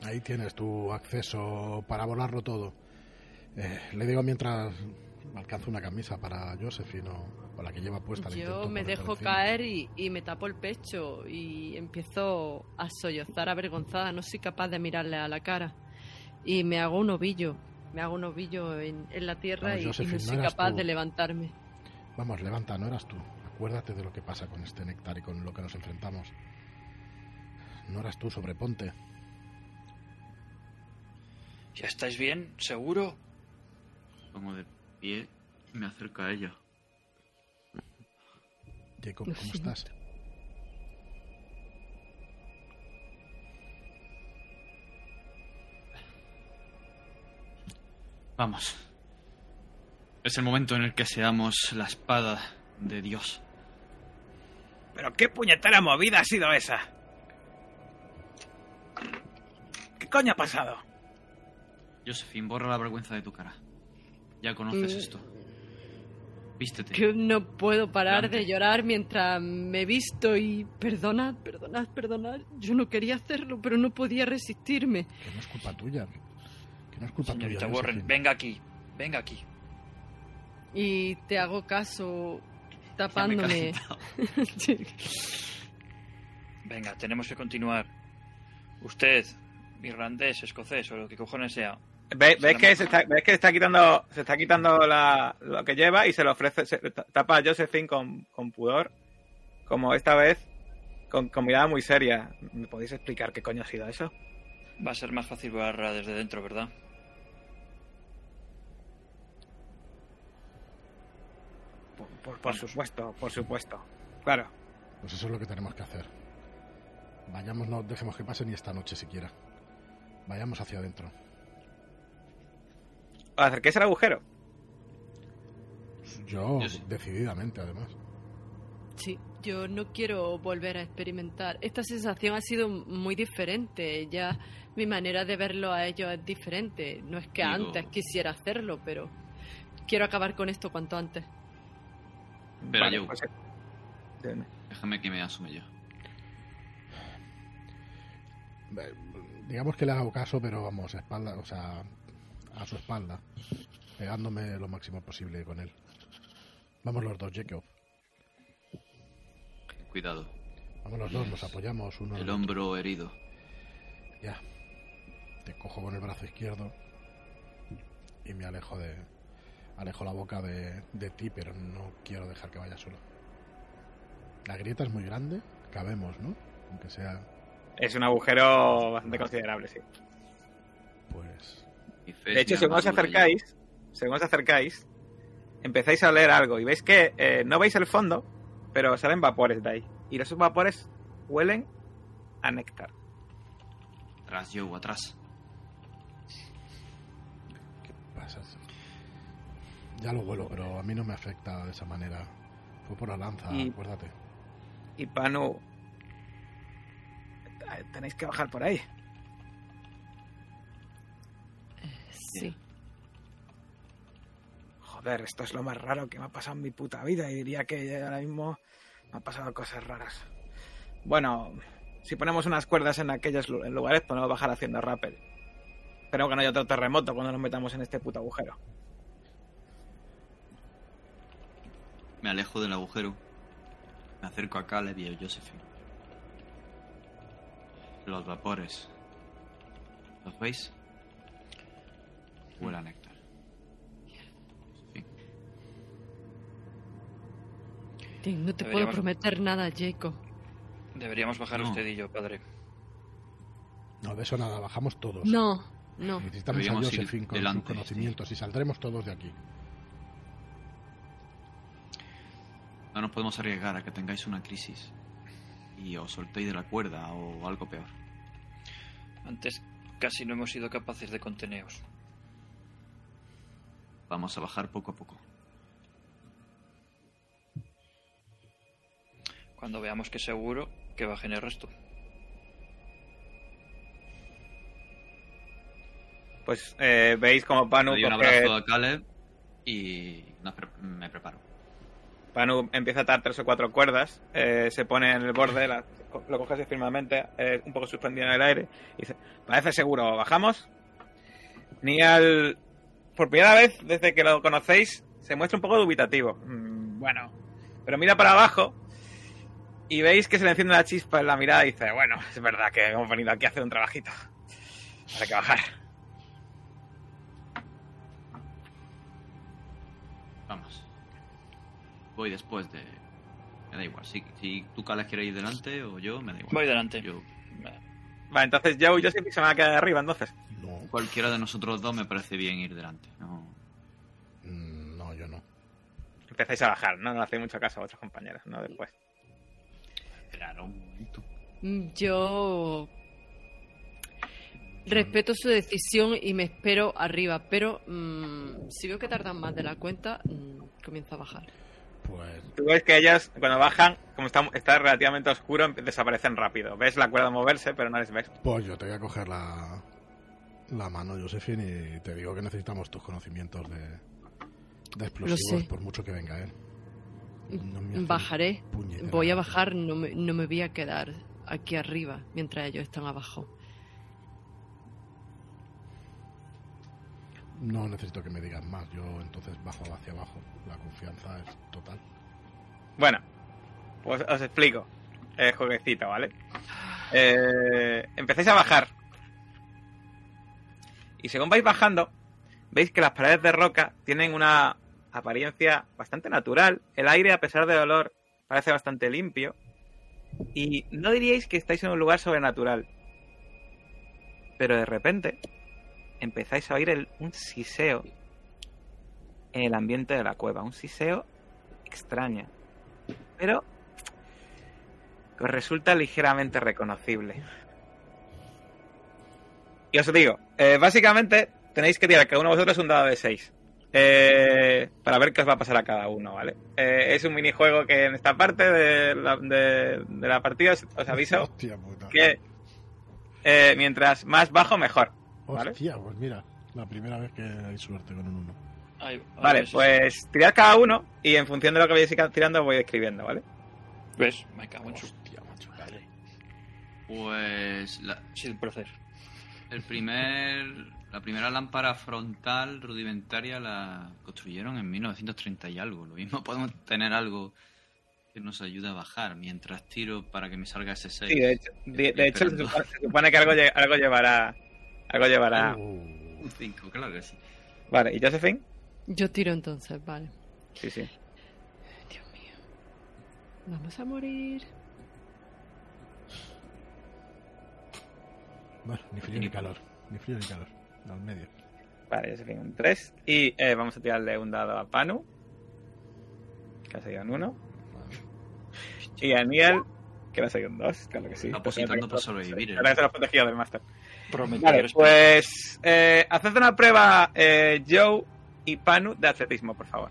Ahí tienes tu acceso para volarlo todo. Eh, le digo mientras alcanzo una camisa para Josephine o, o la que lleva puesta. la Yo me dejo caer y, y me tapo el pecho y empiezo a sollozar avergonzada. No soy capaz de mirarle a la cara. Y me hago un ovillo. Me hago un ovillo en, en la tierra Vamos, y- y, no no soy eras capaz tú. de levantarme. Vamos, levanta, no eras tú. Acuérdate de lo que pasa con este néctar y con lo que nos enfrentamos. No eras tú, sobreponte. ¿Ya estáis bien? ¿Seguro? Como de pie, me acerco a ella. Jacob, ¿cómo siento. estás? Vamos. Es el momento en el que seamos la espada de Dios. ¿Pero qué puñetera movida ha sido esa? ¿Qué coño ha pasado? Josephine, borra la vergüenza de tu cara. Ya conoces Mm. esto. Vístete. Que no puedo parar de llorar mientras me visto y perdonad, perdonad, perdonad. Yo no quería hacerlo, pero no podía resistirme. Que no es culpa tuya. Que no es culpa Señorita tuya. Warren, Josephine. venga aquí. Venga aquí. Y te hago caso tapándome. Venga, tenemos que continuar. Usted, irlandés, escocés o lo que cojones sea. Ve- ¿Ves, la que se está, ves que está quitando, se está quitando la- lo que lleva y se lo ofrece, se, ta- tapa a Josephine con, con pudor, como esta vez, con, con mirada muy seria. ¿Me podéis explicar qué coño ha sido eso? Va a ser más fácil volarla desde dentro, ¿verdad? Por, por- supuesto, por supuesto. Claro. Pues eso es lo que tenemos que hacer. Vayamos, no dejemos que pase ni esta noche siquiera. Vayamos hacia adentro. ¿Os acerquéis al agujero? Yo, Yo sí. decididamente, además. Sí, yo no quiero volver a experimentar. Esta sensación ha sido muy diferente. Ya mi manera de verlo a ellos es diferente. No es que Digo- antes quisiera hacerlo, pero quiero acabar con esto cuanto antes. Pero Vale, yo- pues, eh. Déjame que me asume yo. Digamos que le hago caso, pero vamos, a espalda, o sea, a su espalda, pegándome lo máximo posible con él. Vamos los dos, Jacob. Cuidado. Vamos los dos, nos apoyamos uno en El otro. hombro herido. Ya. Te cojo con el brazo izquierdo y me alejo de. Alejo la boca de, de ti, pero no quiero dejar que vaya solo. La grieta es muy grande, cabemos, ¿no? Aunque sea, Es un agujero bastante considerable, sí. pues. De hecho, según os acercáis, según os acercáis, empezáis a oler algo y veis que eh, no veis el fondo, pero salen vapores de ahí. Y esos vapores huelen a néctar. yo. Atrás, Joe, atrás. Ya lo vuelo, pero a mí no me afecta de esa manera. Fue por la lanza, Y- acuérdate. Y Panu... eh, Tenéis que bajar por ahí. Sí. Joder, esto es lo más raro que me ha pasado en mi puta vida y diría que ahora mismo me han pasado cosas raras. Bueno, si ponemos unas cuerdas en aquellos lugares podemos bajar haciendo rappel. Espero que no haya otro terremoto cuando nos metamos en este puto agujero. Me alejo del agujero. Me acerco a Caleb y a Josephine. Los vapores. ¿Los veis? Huele a néctar. Sí. No te puedo Deberíamos- prometer nada, Jacob. Deberíamos bajar No. usted y yo, padre. No, de eso nada, bajamos todos. No, no. Necesitamos a Deberíamos Josephine con sus conocimientos y saldremos todos de aquí. No nos podemos arriesgar a que tengáis una crisis y os soltéis de la cuerda o algo peor. Antes casi no hemos sido capaces de conteneos. Vamos a bajar poco a poco. Cuando veamos que seguro, que bajen el resto. Pues eh, veis como Panu, Doy un coge- abrazo a Caleb y nos pre- me preparo. Panu empieza a atar tres o cuatro cuerdas, eh, se pone en el borde, la- lo coge así firmemente, eh, un poco suspendido en el aire, y dice, parece seguro, ¿bajamos? Nial, por primera vez desde que lo conocéis, se muestra un poco dubitativo. Mm, bueno, pero mira para abajo y veis que se le enciende una chispa en la mirada y dice, bueno, es verdad que hemos venido aquí a hacer un trabajito. Hay que bajar. Vamos. Voy después de... Me da igual. Si, si tú, Caleb, quieres ir delante o yo, me da igual. Voy delante. Yo, Vale, entonces Joe y Joseph se van a quedar arriba, entonces. No, cualquiera de nosotros dos me parece bien ir delante. No, mm, no, yo no. Empezáis a bajar, ¿no? No hacéis mucho caso a vuestros compañeros, ¿no? Después. esperar un momento. Mm, Yo respeto su decisión y me espero arriba, pero mm, si veo que tardan más de la cuenta, mm, comienzo a bajar. Pues Tú ves que ellas, cuando bajan, como está, está relativamente oscuro, empe- desaparecen rápido. Ves la cuerda moverse, pero no les ves. Pues yo te voy a coger la, la mano, Josephine, y te digo que necesitamos tus conocimientos de, de explosivos, por mucho que venga él. No me hace Bajaré, puñetera voy a gracia. bajar, no me, no me voy a quedar aquí arriba mientras ellos están abajo. No necesito que me digas más, yo entonces bajo hacia abajo. La confianza es total. Bueno, pues os explico el jueguecito, ¿vale? Eh, empezáis a bajar. Y según vais bajando, veis que las paredes de roca tienen una apariencia bastante natural. El aire, a pesar del olor, parece bastante limpio. Y no diríais que estáis en un lugar sobrenatural. Pero de repente empezáis a oír el- un siseo en el ambiente de la cueva. Un siseo extraño. Pero que os resulta ligeramente reconocible. Y os digo, eh, básicamente tenéis que tirar cada uno de vosotros un dado de 6. para ver qué os va a pasar a cada uno, ¿vale? Eh, es un minijuego que en esta parte de la, de- de la partida os, os aviso Hostia que eh, mientras más bajo, mejor. ¿Vale? Hostia, pues mira, la primera vez que hay suerte con un 1. Ahí- ahí Vale, pues tirad cada uno y en función de lo que vayáis tirando voy escribiendo, ¿vale? ¿Ves? Me cago en su Hostia, macho. Pues la- Sin proceder. el primer, la primera lámpara frontal rudimentaria la construyeron en 1930 y algo. Lo mismo podemos tener algo que nos ayude a bajar mientras tiro para que me salga ese 6. Sí, de hecho, de, de hecho se, supone, se supone que algo, algo llevará. Algo llevará. Uh, Un 5, claro que sí. Vale, ¿y Josephine? Yo tiro entonces, vale. Sí, sí. Dios mío. Vamos a morir. bueno, ni frío ni calor. Ni frío ni calor. Al medio. Vale, Josephine un 3. Y eh, vamos a tirarle un dado a Panu. Que ha salido un 1. Y a Niel, que le ha salido un 2. Claro que sí. Está positando para sobrevivir, Ahora ¿eh? se los protegido del máster. Vale, pues. Eh, haced una prueba, eh, Joe y Panu, de atletismo, por favor.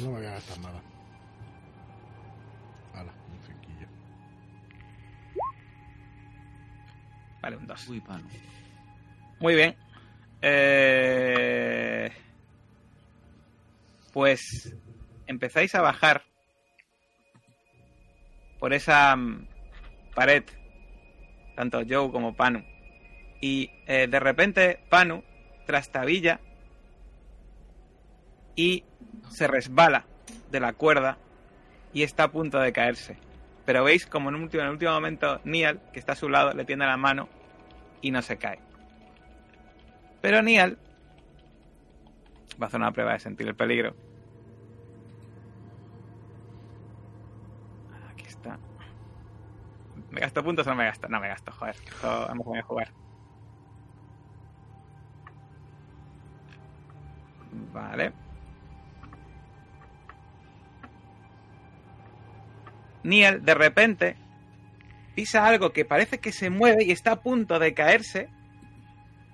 No me voy a gastar nada. Hala, un cinquillo. Vale, un 2. Uy, pano. Muy bien. Eh, Pues empezáis a bajar por esa mm, pared, tanto Joe como Panu. Y eh, de repente Panu trastabilla y se resbala de la cuerda y está a punto de caerse. Pero veis como en, último, en el último momento Nial, que está a su lado, le tiende la mano y no se cae. Pero Nial va a hacer una prueba de sentir el peligro. ¿Me gasto puntos o no me gasto? No me gasto, joder. Esto vamos a jugar. Vale. Niel de repente pisa algo que parece que se mueve y está a punto de caerse,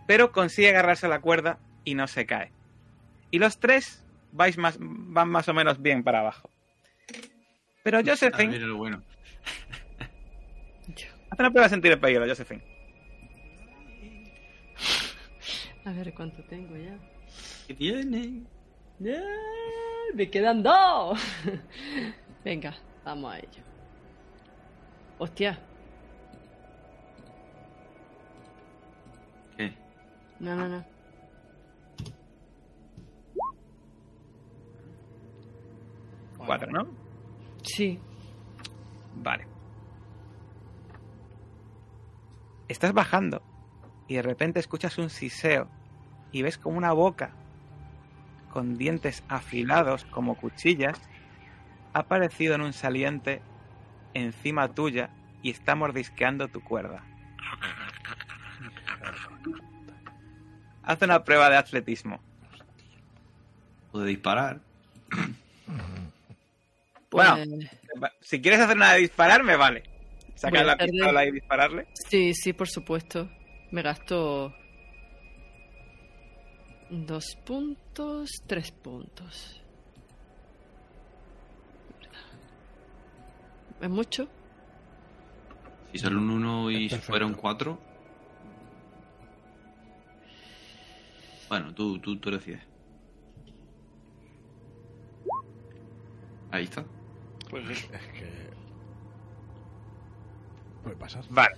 pero consigue agarrarse a la cuerda y no se cae. Y los tres vais más, van más o menos bien para abajo. Pero Ah, Josephine, bueno. Haz una prueba de sentir el peligro, Josephine. A ver cuánto tengo ya. ¿Qué tiene? ¡Ah! ¡Me quedan dos! Venga, vamos a ello. Hostia, ¿Qué? no, no, no. Cuatro, ¿no? Sí, Vale. Estás bajando y de repente escuchas un siseo y ves como una boca con dientes afilados como cuchillas ha aparecido en un saliente encima tuya y está mordisqueando tu cuerda. Haz una prueba de atletismo. Puede disparar. pues, Bueno. Si quieres hacer una de disparar, me vale. Sacar la pistola y dispararle. sí, sí, por supuesto. Me gasto dos puntos, tres puntos. ¿Es mucho? Si sale un 1 y perfecto. fuera un 4. Bueno, tú, tú, tú decides. Ahí está. Pues. Es que. Puede pasar. Vale.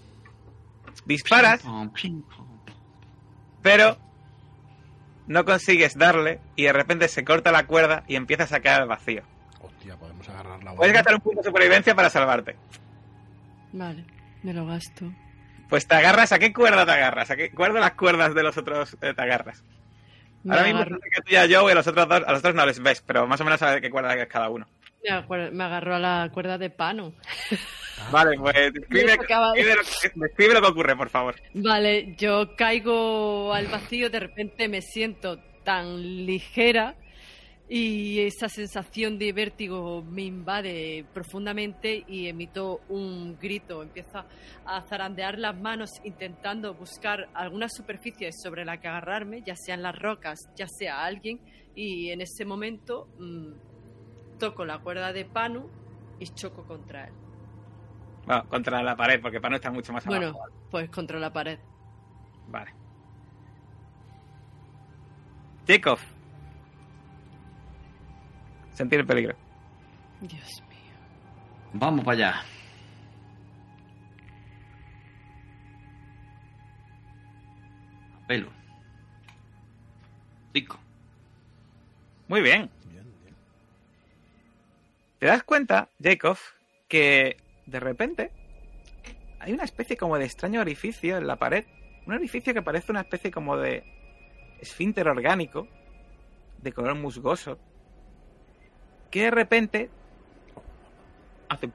Disparas, pero no consigues darle y de repente se corta la cuerda y empiezas a caer al vacío. Hostia, podemos agarrar la Puedes gastar un punto de supervivencia para salvarte. Vale, me lo gasto. Pues te agarras, ¿a qué cuerda te agarras? ¿A qué cuerda las cuerdas de los otros eh, te agarras? Me, Ahora mismo que tú y a Joe y a los otros dos, a los otros no les ves, pero más o menos sabes qué cuerda es cada uno. Me me agarro a la cuerda de pano. Vale, pues describe, Eso acaba de- describe lo que, describe lo que ocurre, por favor. Vale, yo caigo al vacío, de repente me siento tan ligera y esa sensación de vértigo me invade profundamente y emito un grito. Empiezo a zarandear las manos intentando buscar alguna superficie sobre la que agarrarme, ya sean las rocas, ya sea alguien, y en ese momento mm, toco la cuerda de Panu y choco contra él. Bueno, contra la pared, porque para no estar mucho más Bueno, abajo. pues contra la pared. Vale. Jacob. Sentir el peligro. Dios mío. Vamos para allá. A pelo. Cinco. Muy bien. Te das cuenta, Jacob, que de repente hay una especie como de extraño orificio en la pared. Un orificio que parece una especie como de esfínter orgánico, de color musgoso, que de repente hace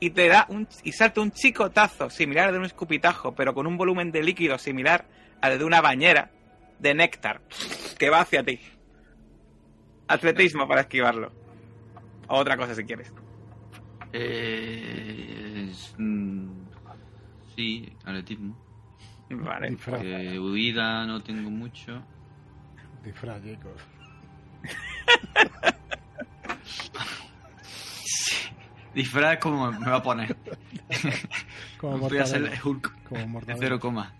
y te da un y salta un chicotazo similar al de un escupitajo, pero con un volumen de líquido similar al de una bañera de néctar que va hacia ti. Atletismo para esquivarlo. O otra cosa si quieres. Eh, es- mm, sí, atletismo. Vale. Disfraz, Eh, huida no tengo mucho. disfraz, Jacob. Disfraz como me va a poner. Como Voy a. Hulk Como de cero coma.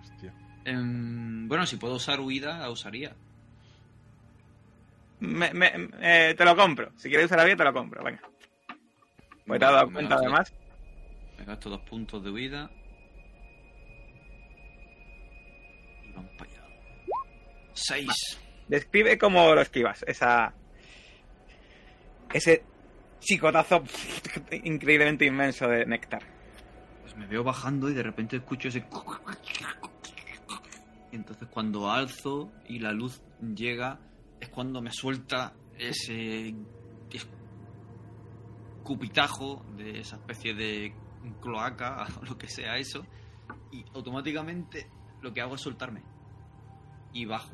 Hostia. Em, bueno, si puedo usar huida, la usaría. Me- me- eh, te lo compro. Si quieres usar la vida, te lo compro. Venga. Pues te has dado Me cuenta además. Me gasto dos puntos de huida. Y vamos para allá. Seis. Describe cómo lo esquivas. Esa. Ese chicotazo increíblemente inmenso de néctar. Pues me veo bajando y de repente escucho ese... Entonces cuando alzo y la luz llega, cuando me suelta ese cupitajo de esa especie de cloaca o lo que sea eso. Y automáticamente lo que hago es soltarme. Y bajo.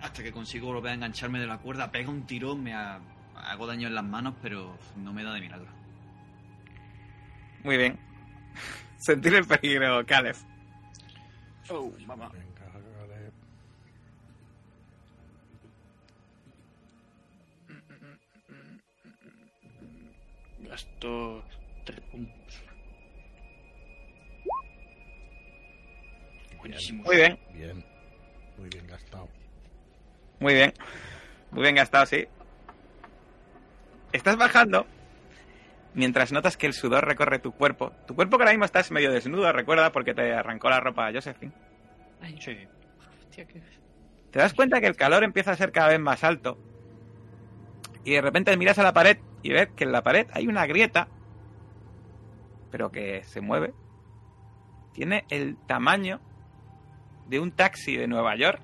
Hasta que consigo volver a engancharme de la cuerda, pega un tirón, me a- hago daño en las manos, pero no me da de milagro. Muy bien. Sentir el peligro, Caleb. Oh, mamá. Gasto tres puntos. Buenísimo. Muy bien, Bien. Muy bien gastado. muy bien. Muy bien gastado, sí. Estás bajando mientras notas que el sudor recorre tu cuerpo. Tu cuerpo que ahora mismo estás medio desnudo, recuerda, porque te arrancó la ropa a Josephine. Ay, Sí. hostia, que... Te das cuenta que el calor empieza a ser cada vez más alto. Y de repente miras a la pared y ves que en la pared hay una grieta, pero que se mueve. Tiene el tamaño de un taxi de Nueva York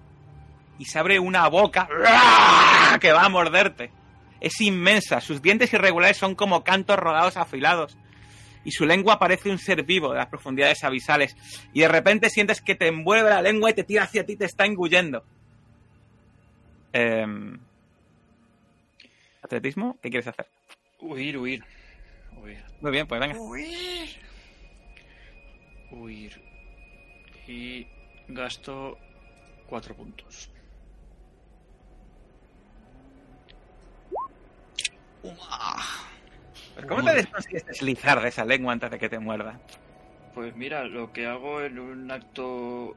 y se abre una boca que va a morderte. Es inmensa, sus dientes irregulares son como cantos rodados afilados y su lengua parece un ser vivo de las profundidades abisales. Y de repente sientes que te envuelve la lengua y te tira hacia ti, te está engullendo. Em, ¿Atletismo? ¿Qué quieres hacer? Huir, huir. Huir. Muy bien, pues venga. Huir. Y gasto cuatro puntos. Pues ¿Cómo te consigues deslizar de esa lengua antes de que te muerda? Pues mira, lo que hago en un acto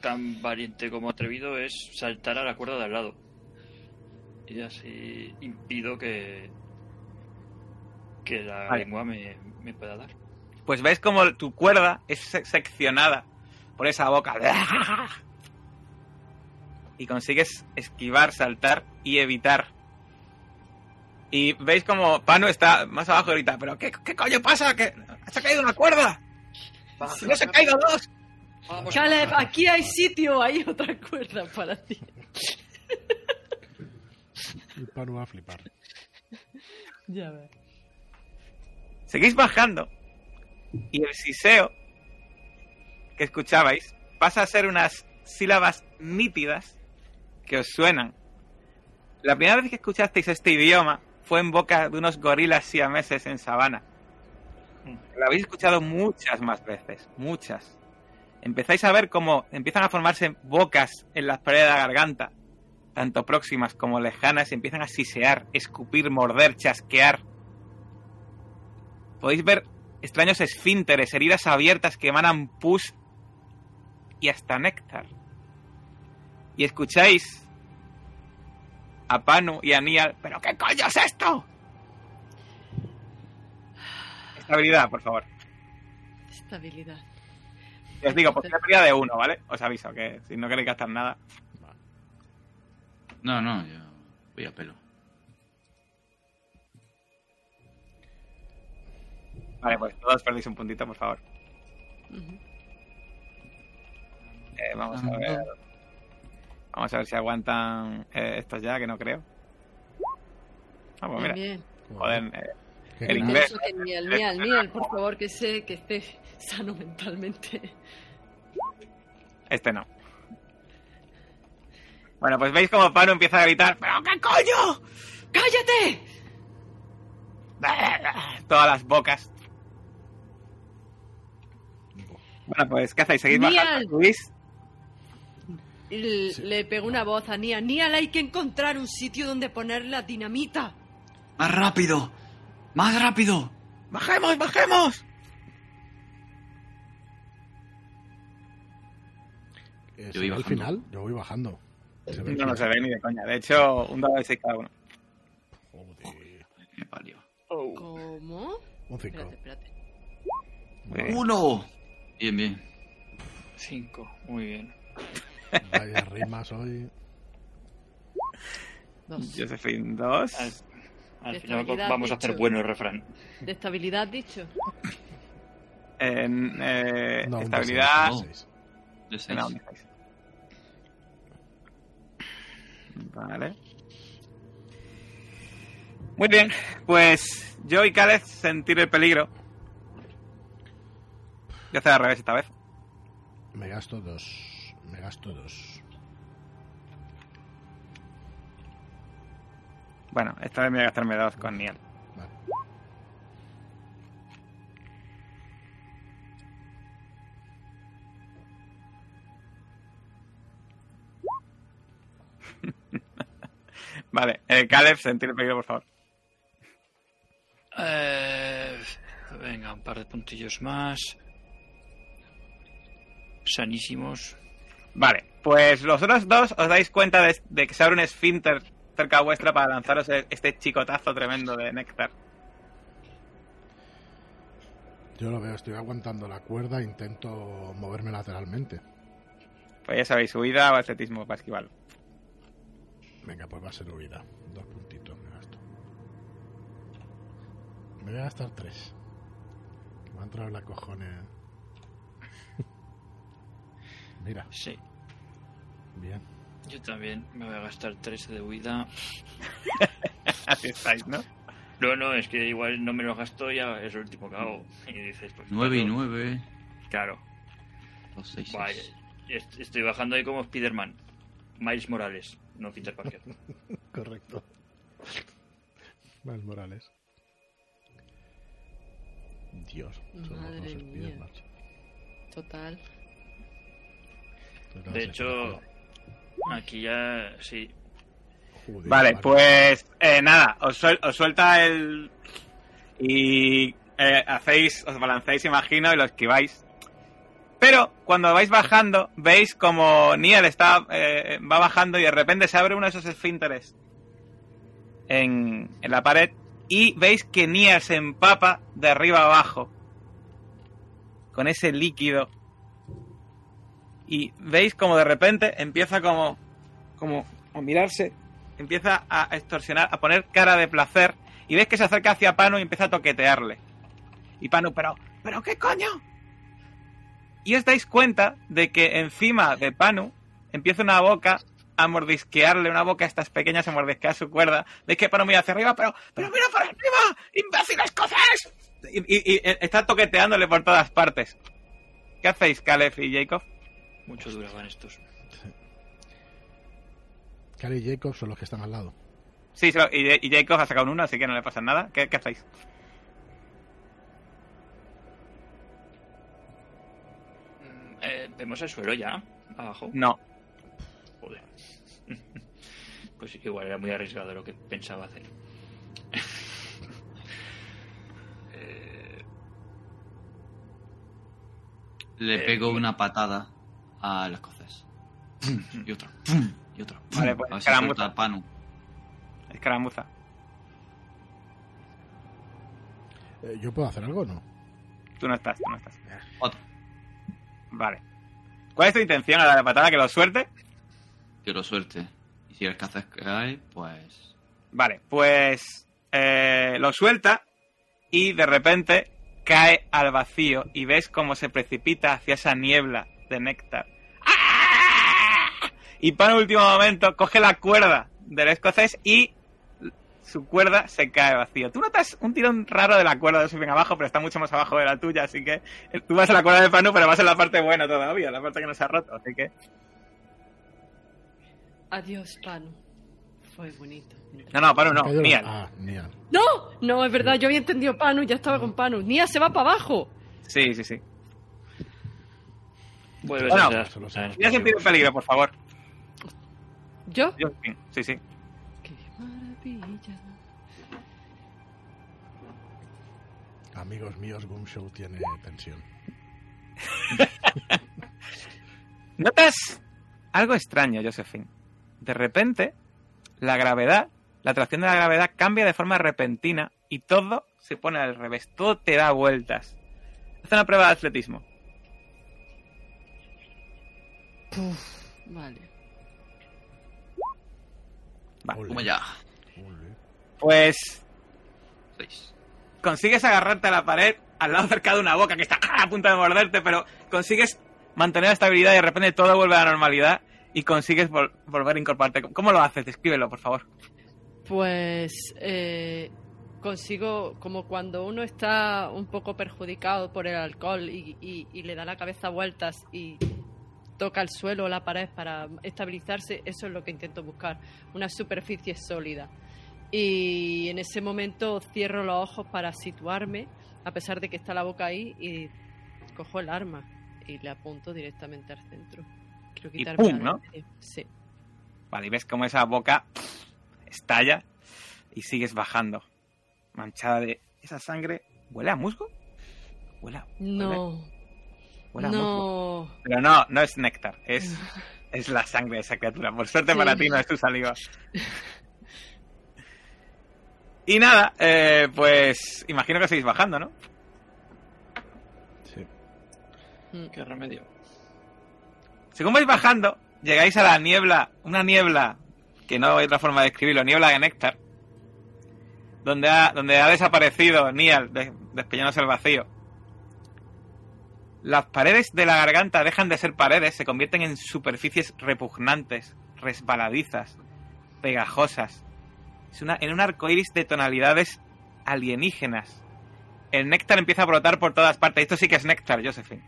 tan valiente como atrevido es saltar a la cuerda de al lado. Y así impido que que la Vale. lengua me, me pueda dar. Pues ves como tu cuerda es se- seccionada por esa boca. Y consigues esquivar, saltar y evitar. Y veis como Pano está más abajo ahorita. ¿Pero qué, qué coño pasa? ¿Que ¿Se ha caído una cuerda? ¡Si no se han caído dos! Caleb, aquí hay sitio, hay otra cuerda para ti. El pano va a flipar. Ya ves. Seguís bajando y el siseo que escuchabais pasa a ser unas sílabas nítidas que os suenan. La primera vez que escuchasteis este idioma fue en boca de unos gorilas siameses en sabana. Lo habéis escuchado muchas más veces, muchas. Empezáis a ver cómo empiezan a formarse bocas en las paredes de la garganta, tanto próximas como lejanas, empiezan a sisear, escupir, morder, chasquear. Podéis ver extraños esfínteres, heridas abiertas que emanan pus y hasta néctar. Y escucháis a Panu y a Nial. ¿Pero qué coño es esto? Estabilidad, por favor. Estabilidad. Os digo, pérdida de uno, ¿vale? Os aviso que si no queréis gastar nada. No, no, yo voy a pelo. Vale, pues todos perdéis un puntito, por favor. Eh, vamos a ver. Vamos a ver si aguantan eh, estos ya, que no creo. Ah, pues mira. Bien, Joder, eh, ¿Qué El inglés. Eso que Niel, Niel, Niel, por favor, que sé que esté sano mentalmente. este no. Bueno, pues veis como Pano empieza a gritar, ¡Pero qué coño! ¡Cállate! Todas las bocas. Bueno, pues, ¿qué hacéis? ¿Seguís Nial. bajando? Sí. Le pegó una voz a Nial. Nial, hay que encontrar un sitio donde poner la dinamita. ¡Más rápido! ¡Más rápido! ¡Bajemos, bajemos! Yo ¿se voy al final? Yo voy bajando. No, no se ve ni de coña. De hecho, un dado de 6 cada uno. Joder. Parió. Oh, ¿Cómo? Un 5. Espérate, espérate. Bien. ¡Uno! Bien, bien. cinco. Muy bien. Vaya rimas hoy. Dos. Josephine 2. Al, al De final vamos a hacer bueno el refrán. ¿De estabilidad dicho? En eh, No, estabilidad. D6, un D6. De seis. No, un D6. Vale. Muy bien, pues yo y Caleb sentir el peligro. Voy a hacer al revés esta vez. Me gasto dos. Me gasto dos. Bueno, esta vez me voy a gastarme dos con Niel. Vale. Eh, Caleb, sentir el peligro, por favor. Eh, venga, un par de puntillos más. Sanísimos. Vale, pues los otros dos os dais cuenta de, de que se abre un esfínter cerca vuestra para lanzaros e- este chicotazo tremendo de néctar. Yo lo veo, estoy aguantando la cuerda, intento moverme lateralmente. Pues ya sabéis, huida o atletismo para esquivarlo. Venga, pues va a ser huida. Dos puntitos me gasto. Me voy a gastar tres. Que me ha entrado en la cojones. Mira, Sí, bien. yo también me voy a gastar 13 de huida. Así estáis, ¿no? No, no, es que igual no me lo gasto ya es el último que hago. Y dices, pues. 9 y cuatro. 9. Claro. 2, 6, Vaya, est- estoy bajando ahí como Spider-Man. Miles Morales, no Peter Parker. Correcto. Miles Morales. Dios, somos mía. macho. Total. De hecho, aquí ya sí. Joder, Vale, vale. pues eh, nada, os, suel- os suelta el... Y eh, hacéis, os balanceáis, imagino, y lo esquiváis. Pero cuando vais bajando, veis como Niel está, eh, va bajando y de repente se abre uno de esos esfínteres en, en la pared y veis que Niel se empapa de arriba abajo con ese líquido y veis como de repente empieza como, como a mirarse empieza a extorsionar, a poner cara de placer y ves que se acerca hacia Panu y empieza a toquetearle. Y Panu, pero, pero qué coño. Y os dais cuenta de que encima de Panu empieza una boca a mordisquearle, una boca a estas pequeñas a mordisquear su cuerda. Veis que Panu mira hacia arriba, pero, pero mira por arriba, imbécil escocés. Y, y- y está toqueteándole por todas partes. ¿Qué hacéis, Caleb y Jacob? Mucho duraban estos. Cari y Jacob son los que están al lado. Sí, y Jacob ha sacado un uno, así que no le pasa nada. ¿Qué, qué hacéis? Eh, ¿Vemos el suelo ya? Abajo. No. Joder. Pues igual era muy arriesgado lo que pensaba hacer. Eh, Le Eh, pego una patada al escocés. Y otra. Y otra. Vale, pues, a escaramuza. Panu. Escaramuza. Eh, ¿Yo puedo hacer algo o no? Tú no estás, tú no estás. Vale. ¿Cuál es tu intención a la patada? ¿Que lo suerte? Quiero suerte. Y si el escocés cae, pues. Vale, pues eh, lo suelta y de repente cae al vacío y ves cómo se precipita hacia esa niebla de néctar. ¡Ah! Y para el último momento coge la cuerda del escocés y su cuerda se cae vacío. Tú notas un tirón raro de la cuerda de Subin abajo, pero está mucho más abajo de la tuya, así que eh, tú vas a la cuerda de Panu, pero vas en la parte buena todavía, la parte que no se ha roto, así que... Adiós, Panu. Fue bonito. No, no, Panu no, Nial. Ah. ¡No! No, es verdad, yo había entendido Panu, ya estaba con Panu. Nia se va para abajo. Sí, sí, sí. Vuelve Bueno, a a sentir el peligro, por favor. ¿Yo? Yo, sí, sí, sí. ¡Qué Amigos míos, Boom Show tiene tensión. Notas algo extraño, Josephine. De repente, la gravedad, la atracción de la gravedad cambia de forma repentina y todo se pone al revés. Todo te da vueltas. Haz una prueba de atletismo. Vale. Va. Como ya. Pues 6. consigues agarrarte a la pared al lado cerca de una boca que está a punto de morderte, pero consigues mantener la estabilidad y de repente todo vuelve a la normalidad y consigues vol- volver a incorporarte. ¿Cómo lo haces? Descríbelo, por favor. Pues eh, consigo, como cuando uno está un poco perjudicado por el alcohol y, y- y le da la cabeza vueltas y toca el suelo o la pared para estabilizarse, eso es lo que intento buscar, una superficie sólida. Y en ese momento cierro los ojos para situarme, a pesar de que está la boca ahí, y cojo el arma y le apunto directamente al centro. Quiero Y quitarme ¡pum! la ¿no? Sí. Vale, y ves cómo esa boca estalla y sigues bajando. Manchada de esa sangre. ¿Huele a musgo? Huele a, No, huele a musgo. no. Pero no, no es néctar, es, es la sangre de esa criatura. Por suerte Sí. para ti no es tu saliva. Y nada, eh, pues imagino que seguís bajando, ¿no? Sí. Mm. ¿Qué remedio? Según vais bajando, llegáis a la niebla, una niebla, que no hay otra forma de describirlo, niebla de néctar, donde ha, donde ha desaparecido Nial, de- despellándose al vacío. Las paredes de la garganta dejan de ser paredes, se convierten en superficies repugnantes, resbaladizas, pegajosas. Es una, en un arco iris de tonalidades alienígenas. El néctar empieza a brotar por todas partes. Esto sí que es néctar, Josephine.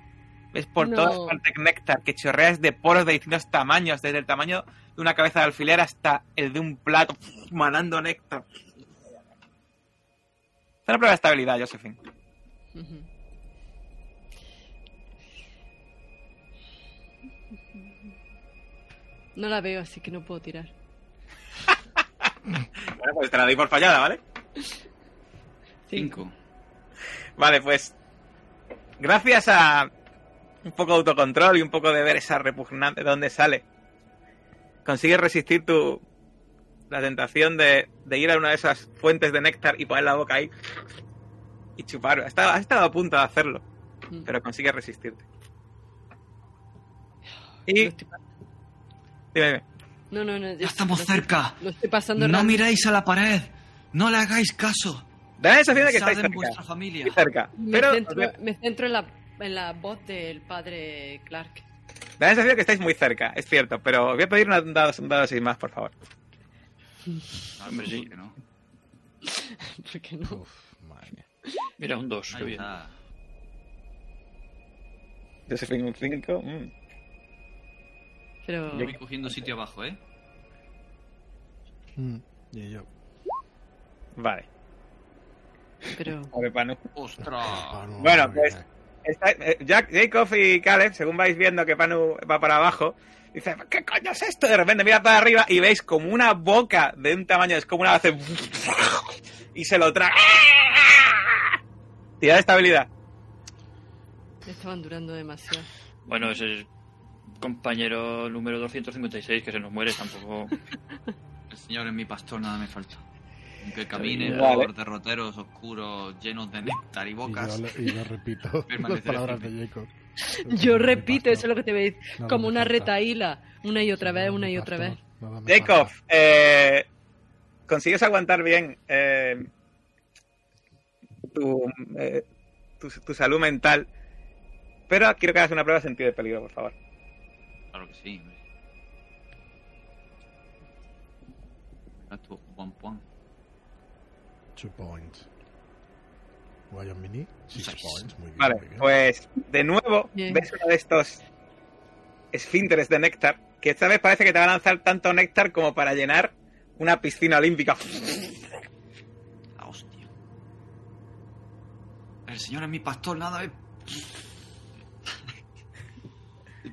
Ves por No. todas partes néctar que chorreas de poros de distintos tamaños, desde el tamaño de una cabeza de alfiler hasta el de un plato, manando néctar. Haz una prueba de estabilidad, Josephine. No la veo, así que no puedo tirar. Bueno, pues te la doy por fallada, ¿vale? Cinco. Vale, pues. Gracias a un poco de autocontrol y un poco de ver esa repugnante de dónde sale, consigues resistir tu. la tentación de, de ir a una de esas fuentes de néctar y poner la boca ahí y chupar. Has estado, has estado a punto de hacerlo, Mm. pero consigues resistirte. Y. Dime, dime. No, no, no. Ya estamos cerca. Lo estoy pasando No rápido. miréis a la pared. No le hagáis caso. Da la sensación de que estáis en cerca. vuestra familia. Muy cerca. Me, Pero centro, me centro en la, en la voz del padre Clark. da la sensación de que estáis muy cerca, es cierto. Pero os voy a pedir una- un dado, un dado sin más, por favor. Hombre, sí. ¿Por qué no? ¿Por qué no? Uf, madre mía. Mira, un 2. Ahí bien. Josephine, un 5. Pero. Voy cogiendo sitio abajo, ¿eh? Mm, Y yo. Vale. pero. ¡Ostras! No, Bueno, no, pues-. Está- eh, Jack, Jacob y Caleb, según vais viendo que Panu va para abajo, dice, ¿qué coño es esto? De repente mira para arriba y veis como una boca de un tamaño descomunal hace... y se lo traga. Tira de estabilidad. estaban durando demasiado. Bueno, ese es compañero número 256 que se nos muere tampoco. El señor es mi pastor, nada me falta. Aunque camine Vale. por derroteros oscuros llenos de néctar y Y bocas. yo, y yo repito las Permaneceré palabras de firme. Jacob. Yo repito, eso es lo que te veis. Nada Como una falta. retaíla. Una y otra vez, una y otra vez. Jacob, eh, consigues aguantar bien eh, tu, eh, tu, tu salud mental, pero quiero que hagas una prueba de sentido de peligro, por favor. Claro que sí, hombre. Gasto one point. Two points. On mini? Six Seis. points. Muy bien, Vale, muy bien. pues de nuevo ves uno de estos esfínteres de néctar que esta vez parece que te va a lanzar tanto néctar como para llenar una piscina olímpica. La hostia. El señor es mi pastor, nada es.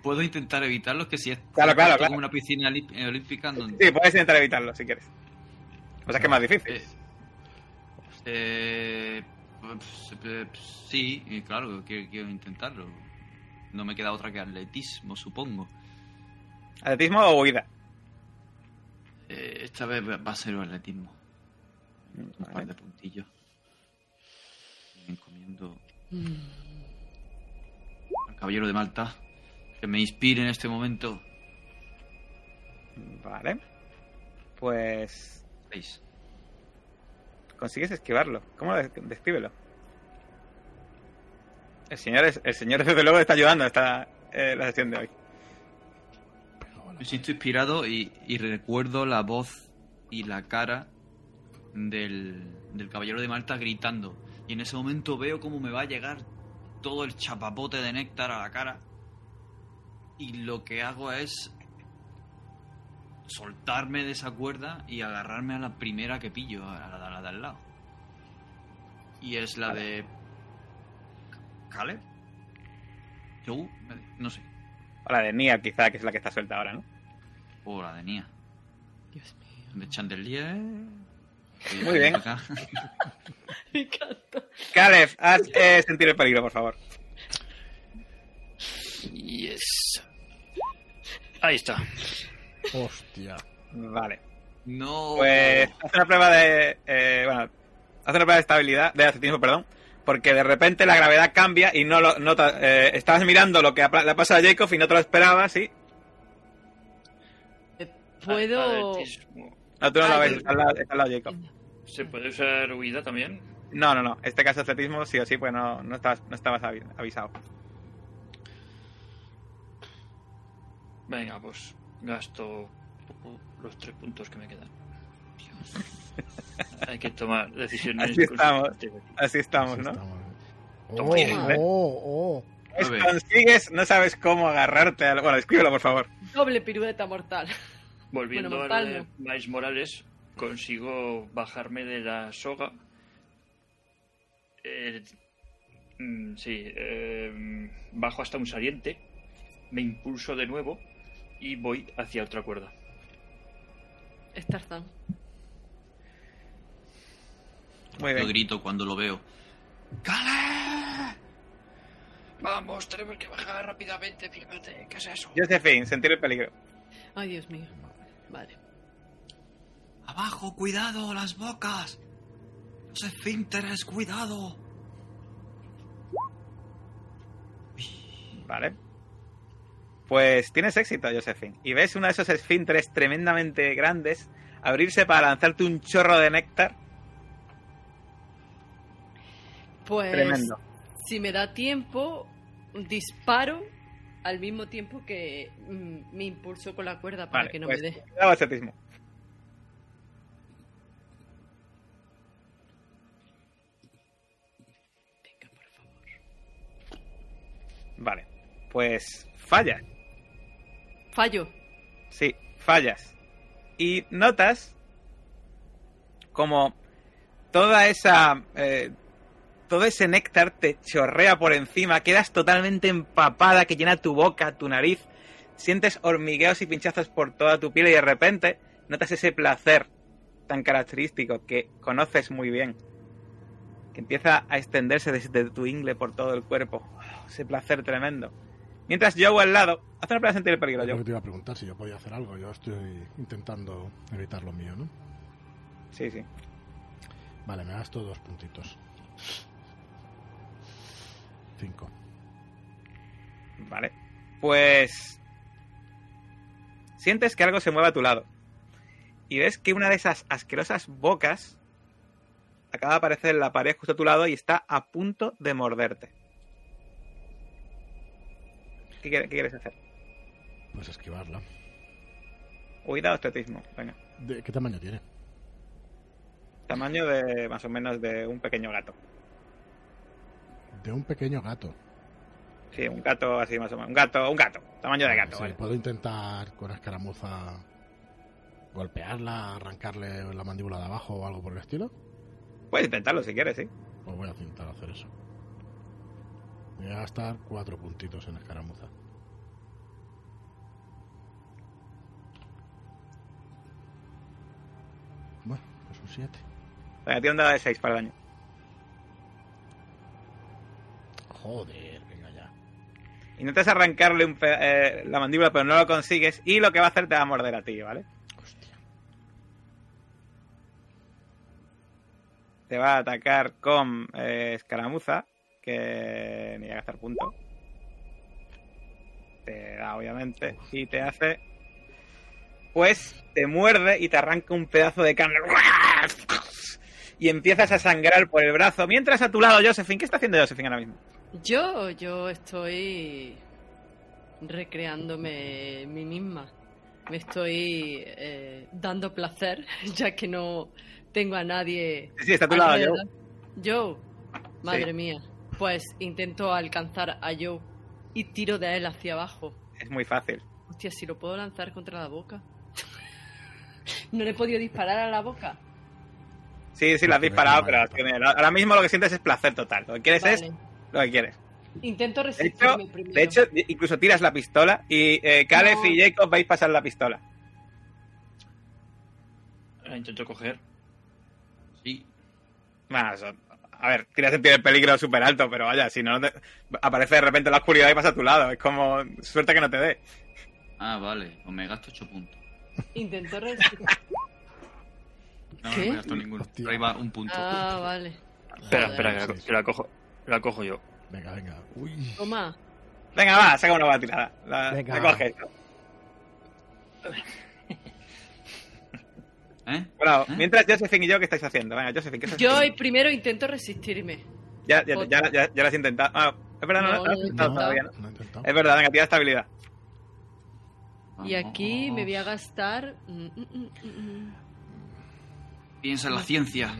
Puedo intentar evitarlo, que si es Claro, claro, una piscina eh, olímpica en donde Sí, puedes intentar evitarlo si quieres. O sea, es que es más difícil. Eh, eh, pues, eh, sí, y claro, quiero, quiero intentarlo. No me queda otra que atletismo, supongo. ¿Atletismo o huida? Eh, esta vez va a ser el atletismo. Un par de puntillos. Me encomiendo Mm. al caballero de Malta. Que me inspire en este momento. Vale. Pues consigues esquivarlo. ¿Cómo lo des- descríbelo? El señor, es, el señor desde luego está ayudando esta eh, la sesión de hoy. Me siento inspirado y, y recuerdo la voz y la cara del, del caballero de Malta gritando. Y en ese momento veo cómo me va a llegar todo el chapapote de néctar a la cara. Y lo que hago es soltarme de esa cuerda y agarrarme a la primera que pillo, a la, a la de al lado. Y es la de... ¿Caleb? Joe, no sé. O la de Nia, quizá, que es la que está suelta ahora, ¿no? O la de Nia. Dios mío. De Chandelier. Muy bien. Me encanta. Caleb, haz eh, sentir el peligro, por favor. Yes. Ahí está. Hostia. Vale. No. Pues hace una prueba de. eh, bueno, hace una prueba de estabilidad, de atletismo, perdón. Porque de repente la gravedad cambia y no lo notas. eh, estabas mirando lo que ha- le ha pasado a Jacob y no te lo esperabas, ¿sí? Eh, Puedo. No, tú no lo Ay, ves, está al lado, está al lado Jacob. ¿Se puede usar huida también? No, no, no. Este caso de atletismo, sí o sí, pues no, no estabas, no estabas avi- avisado. Venga, pues gasto los tres puntos que me quedan. Hay que tomar decisiones. Así estamos. Así estamos, Así ¿no? estamos. Oh, ¿eh? oh, oh. Pues A consigues, no sabes cómo agarrarte al... Bueno, escríbelo, por favor. Doble pirueta mortal. Volviendo Bueno, a mortal lo de no. Miles Morales, consigo bajarme de la soga. Eh, mm, sí, eh, bajo hasta un saliente, me impulso de nuevo y voy hacia otra cuerda. Es Tarzán. Muy Yo bien. grito cuando lo veo. ¡Cale! Vamos, tenemos que bajar rápidamente, fíjate, ¿qué es eso? Josephine, sentir el peligro. Ay, Dios mío. Vale. ¡Abajo, cuidado! ¡Las bocas! ¡Los esfínteres, cuidado! Vale. Pues tienes éxito, Josephine. Y ves uno de esos esfínteres tremendamente grandes abrirse para lanzarte un chorro de néctar. Pues. Tremendo. Si me da tiempo, disparo al mismo tiempo que mm, me impulso con la cuerda para Vale, que no pues, me dé. favor. Vale. Pues fallas. Fallo. Sí, fallas. Y notas como toda esa... eh, todo ese néctar te chorrea por encima, quedas totalmente empapada, que llena tu boca, tu nariz, sientes hormigueos y pinchazos por toda tu piel y de repente notas ese placer tan característico que conoces muy bien, que empieza a extenderse desde tu ingle por todo el cuerpo. Ese placer tremendo. Mientras Joe al lado, hace una prueba de sentir el peligro, que te iba a preguntar si yo podía hacer algo. Yo estoy intentando evitar lo mío, ¿no? Sí, sí. Vale, me gasto dos puntitos. Cinco. Vale. Pues. Sientes que algo se mueve a tu lado. Y ves que una de esas asquerosas bocas acaba de aparecer en la pared justo a tu lado y está a punto de morderte. ¿Qué, quiere- qué quieres hacer? Pues esquivarla. Huida o atletismo. Venga. ¿De qué tamaño tiene? Tamaño de más o menos de un pequeño gato. De un pequeño gato. Sí, un gato así más o menos. Un gato, un gato. Tamaño de gato, Sí, vale. puedo intentar con escaramuza golpearla, arrancarle la mandíbula de abajo o algo por el estilo. Puedes intentarlo si quieres, sí. Pues voy a intentar hacer eso. Voy a gastar cuatro puntitos en escaramuza. Bueno, pues un 7. Venga, tiene un dado de 6 para el daño. Joder, venga ya. Intentas arrancarle un eh, la mandíbula, pero no lo consigues. Y lo que va a hacer te va a morder a ti, ¿vale? Hostia. Te va a atacar con eh, escaramuza, que ni a gastar punto. Te da, obviamente. Y te hace. Pues te muerde y te arranca un pedazo de carne. Y empiezas a sangrar por el brazo. Mientras a tu lado, Josephine. ¿Qué está haciendo Josephine ahora mismo? Yo, yo estoy recreándome mí misma. Me estoy eh, dando placer, ya que no tengo a nadie. Sí, sí, está a tu lado, Joe. Joe, madre Sí. mía. Pues intento alcanzar a Joe y tiro de él hacia abajo. Es muy fácil. Hostia, si lo puedo lanzar contra la boca. No le he podido disparar a la boca. Sí, sí, lo has disparado, pero ahora mismo lo que sientes es placer total. Lo que quieres es lo que quieres. Intento De hecho, resistirme primero. de hecho, incluso tiras la pistola y eh, Caleb No. y Jacob vais a pasar la pistola. La intento coger. Sí. Bueno, eso- a ver, tiras sentir el peligro súper alto, pero vaya, si no, te- aparece de repente la oscuridad y pasa a tu lado. Es como suerte que no te dé. Ah, vale. Pues me gasto 8 puntos. Intento resistir. No, ¿Qué? no me gasto ninguno. Hostia. Ahí va un punto. Ah, vale. Espera, espera, que la, sí. que la cojo. La cojo yo. Venga, venga. Uy. Toma. Venga, va, saca una buena tirada. La, Venga. la coges. ¿Eh? Bueno, ¿Eh? mientras Josephine y yo, ¿qué estáis haciendo? Venga, Josephine, ¿qué estás Yo haciendo? primero intento resistirme. Ya, ya, ya, ya, ya lo has intentado. Ah, es verdad, no, No, no, has lo he intentado todavía, ¿no? No he intentado. Es verdad, venga, tira estabilidad. Y aquí me voy a gastar. mm, mm, mm. Piensa en la ciencia.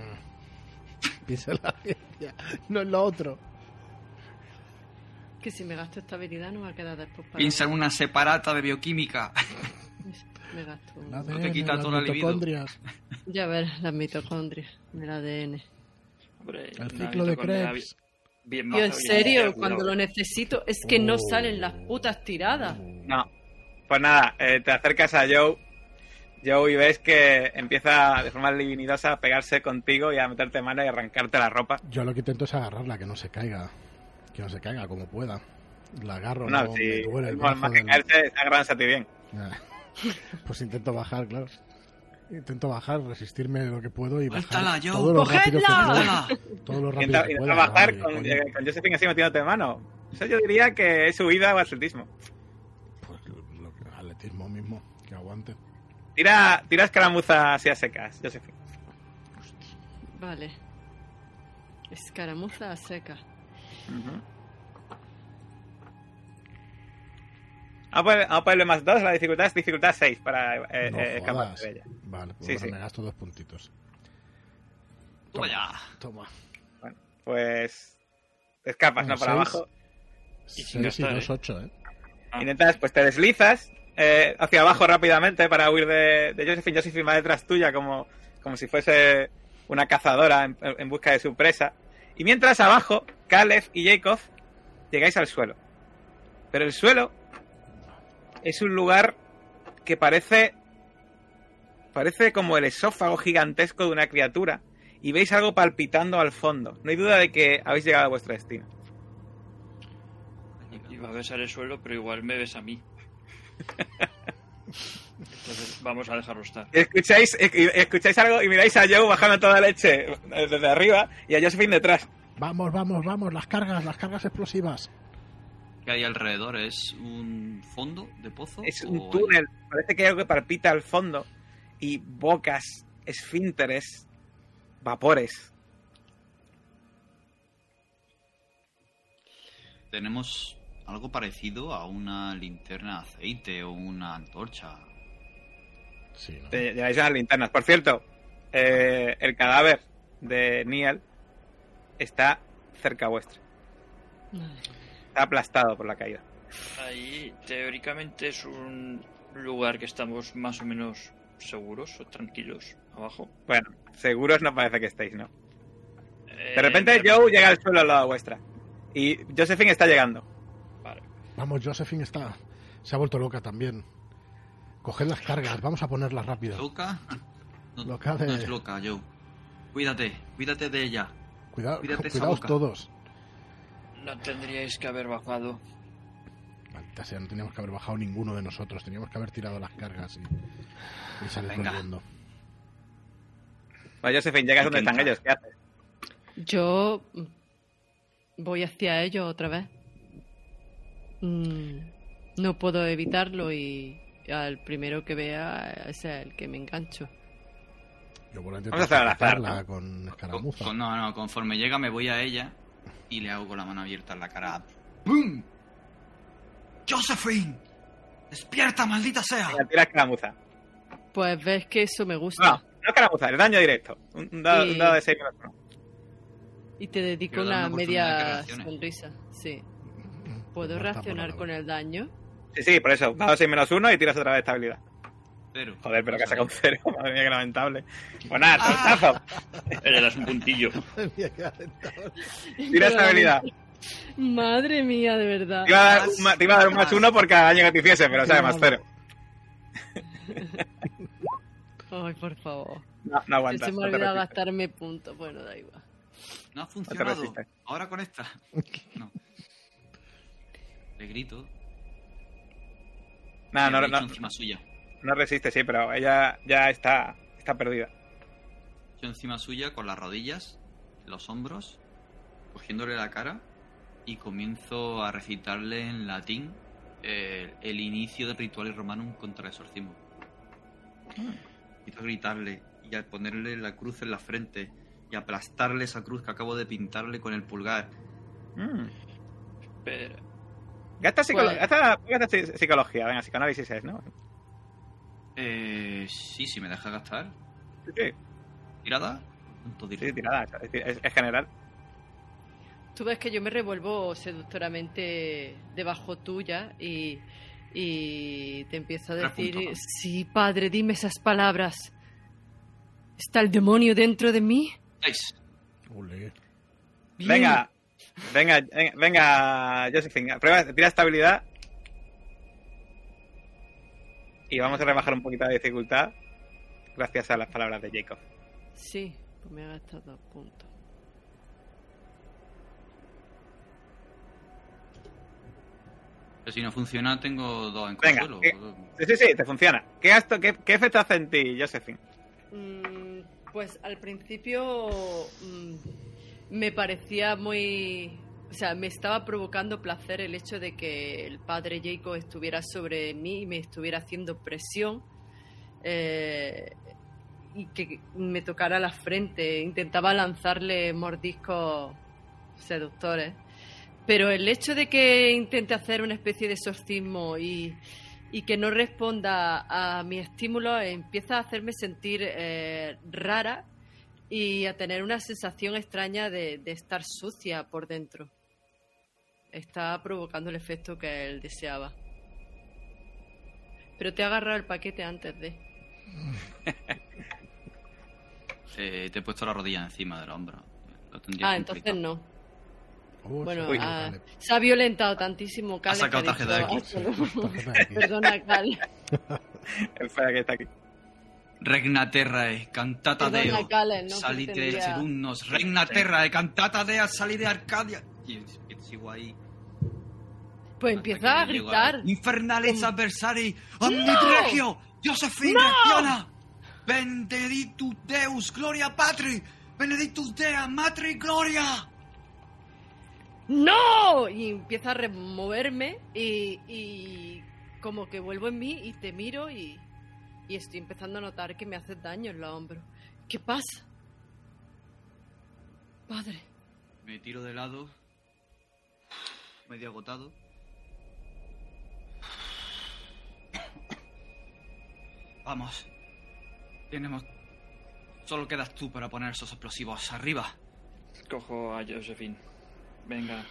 Piensa en la ciencia, no en lo otro. Que si me gasto esta habilidad no va a quedar después para. Piensa en una separata de bioquímica. Me gasto. El un- te quita las toda la libido. mitocondrias. Ya ver, las mitocondrias, el ADN. Hombre, El ciclo de mitocondria Krebs. Bien Tío, en serio, cuando lo necesito, es que no salen las putas tiradas. No. Pues nada, eh, te acercas a Joe. Joe y ves que empieza de forma libidinosa a pegarse contigo y a meterte mano y arrancarte la ropa. Yo lo que intento es agarrarla, que no se caiga. Que no se caiga como pueda. La agarro, No, no, si me duele el más brazo más que del- caerse, a ti bien. Pues intento bajar, claro. Intento bajar, resistirme lo que puedo y bajar Joe. todo lo rápido que. ¡Hola! Todo lo rápido Intenta, que intenta pueda. bajar vale, con, eh, con Josephine así metiéndote de mano. Eso yo diría que es huida o atletismo. Pues lo que- atletismo mismo, que aguante. Tira, tira escaramuza así a secas, Josephine. Vale. Escaramuza a seca. Vamos a a ponerle más dos, la dificultad es dificultad 6 para eh, No eh, escaparte jodas. de ella. Vale, pues Sí, sí. me gasto dos puntitos. Toma ya. Toma. Pues te escapas, ¿no? Bueno, Para seis. abajo. Y sin Seis y gastar, dos, ¿eh? ocho, ¿eh? Ah. Intentas, pues te deslizas eh, hacia abajo rápidamente para huir de, de Josephine. Josephine va detrás tuya como, como si fuese una cazadora en, en busca de su presa. Y mientras abajo, Caleb y Jacob llegáis al suelo. Pero el suelo es un lugar que parece parece como el esófago gigantesco de una criatura y veis algo palpitando al fondo. No hay duda de que habéis llegado a vuestro destino. Iba a besar el suelo, pero igual me ves a mí. Entonces vamos a dejarlo estar. Escucháis, escucháis algo y miráis a Joe bajando toda leche desde arriba y a Josephine detrás. Vamos, vamos, vamos, las cargas, las cargas explosivas. ¿Qué hay alrededor? ¿Es un fondo de pozo? Es ¿O un hay- túnel, parece que hay algo que palpita al fondo y bocas, esfínteres, vapores. Tenemos algo parecido a una linterna de aceite o una antorcha. Sí, ¿no? Te lleváis unas linternas. Por cierto, eh, el cadáver de Niel está cerca vuestro. Está aplastado por la caída. Ahí, teóricamente, es un lugar que estamos más o menos seguros o tranquilos abajo. Bueno, seguros no parece que estéis, ¿no? Eh, De repente Joe llega al suelo al lado vuestra. Y Josephine está llegando. Vale. Vamos, Josephine está. Se ha vuelto loca también. Coged las cargas, vamos a ponerlas rápido. ¿Loca? No, Loca de- no es loca, Joe. Cuídate, cuídate de ella. Cuidado, Cuídate cuidaos boca. todos. No tendríais que haber bajado. Maldita sea, no teníamos que haber bajado ninguno de nosotros. Teníamos que haber tirado las cargas y, y salir Venga. corriendo. Bueno, Josephine, llegas donde están ellos. ¿Qué haces? Yo voy hacia ellos otra vez. Mm, no puedo evitarlo y al primero que vea ese es el que me engancho. Yo por Vamos a hacer ¿no? con escaramuza. con- no, no, conforme llega me voy a ella y le hago con la mano abierta en la cara. ¡Bum! ¡Josephine! ¡Despierta, maldita sea! Venga, tira escaramuza. Pues ves que eso me gusta. No, no escaramuza, el daño directo. Un, un dado, Y- un dado de 6 menos uno. Y te dedico una de media sonrisa. Sí. ¿Puedo no reaccionar con el daño? Sí, sí, por eso. Dado 6 menos 1 y tiras otra vez estabilidad. Cero. Joder, pero que Vas a saca un cero. Madre mía, qué lamentable. Pues nada, tortazo. Le das un puntillo. Madre mía, qué lamentable. Tira esta habilidad. Madre mía, de verdad. Te iba, a dar un, ma- te iba a dar un más uno por cada daño que te hiciese, pero sabe más cero. Ay, por favor. No, no aguantas. se me no ha olvidado resistes. gastarme puntos. Bueno, da igual. No ha funcionado. Ahora con esta. No. Le grito. No, y no, no, echo encima suya. No resiste, sí, pero ella ya está, está perdida. Yo encima suya con las rodillas, los hombros, cogiéndole la cara y comienzo a recitarle en latín eh, el inicio del ritual romanum contra el exorcismo. Empiezo a gritarle y a ponerle la cruz en la frente y aplastarle esa cruz que acabo de pintarle con el pulgar. Mm. Gasta, psicolo- Pues- gasta- gasta psi- psicología, venga, psicoanálisis es, ¿no? Eh, sí, si me deja gastar. Sí, ¿Tirada? ¿Cuánto sí, diré? tirada, es, es- es general. Tú ves que yo me revuelvo seductoramente debajo tuya y, y te empiezo a decir, sí, padre, dime esas palabras. ¿Está el demonio dentro de mí? Venga, venga, venga, Josephine, prueba, tira estabilidad. Y vamos a rebajar un poquito la dificultad gracias a las palabras de Jacob. Sí, pues me ha gastado dos puntos. Pero si no funciona, tengo dos en Venga, consuelo. ¿qué? Sí, sí, sí, te funciona. ¿Qué, gasto, qué, qué efecto hace en ti, Josephine? Mm, pues al principio mm, me parecía muy... O sea, me estaba provocando placer el hecho de que el padre Jacob estuviera sobre mí y me estuviera haciendo presión eh, y que me tocara la frente. Intentaba lanzarle mordiscos seductores. Pero el hecho de que intente hacer una especie de exorcismo y, que no responda a mi estímulo empieza a hacerme sentir eh, rara y a tener una sensación extraña de estar sucia por dentro. Está provocando el efecto que él deseaba. Pero te ha agarrado el paquete antes de. Eh, te he puesto la rodilla encima del hombro. Lo Ah, entonces no. Oh, Bueno, ah, vale. se ha violentado tantísimo Cal. sacado que ha tarjeta de dicho, aquí. "Ah, Tarjeta de aquí. Perdona, Cal. Espera que está aquí. Regna terrae, cantata Perdona, deo, Cale, no salite serunnos, regna terrae, cantata dea, sali de Arcadia. Y sigo ahí. Pues empieza a gritar. Infernales adversari, omnit regio, Josephine ¡No! Benedictus Deus, gloria patri, benedictus Dea, matri gloria. ¡No! Y empieza a removerme y, y como que vuelvo en mí y te miro y, y estoy empezando a notar que me haces daño en los hombros. ¿Qué pasa? Padre, Me tiro de lado, medio agotado. Vamos. Tenemos... Solo quedas tú para poner esos explosivos arriba. Cojo a Josephine. Venga.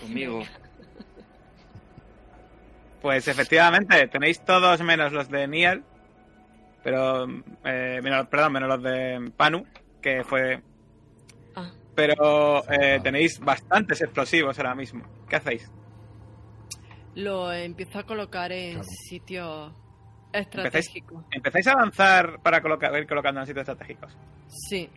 Conmigo. Pues efectivamente, tenéis todos menos los de Niel, pero eh, menos- perdón, menos los de Panu, que fue. Ah. Pero eh, tenéis bastantes explosivos ahora mismo. ¿Qué hacéis? lo empiezo a colocar en Claro. sitios estratégicos. ¿Empezáis a avanzar para colocar, ir colocando en sitios estratégicos? Sí,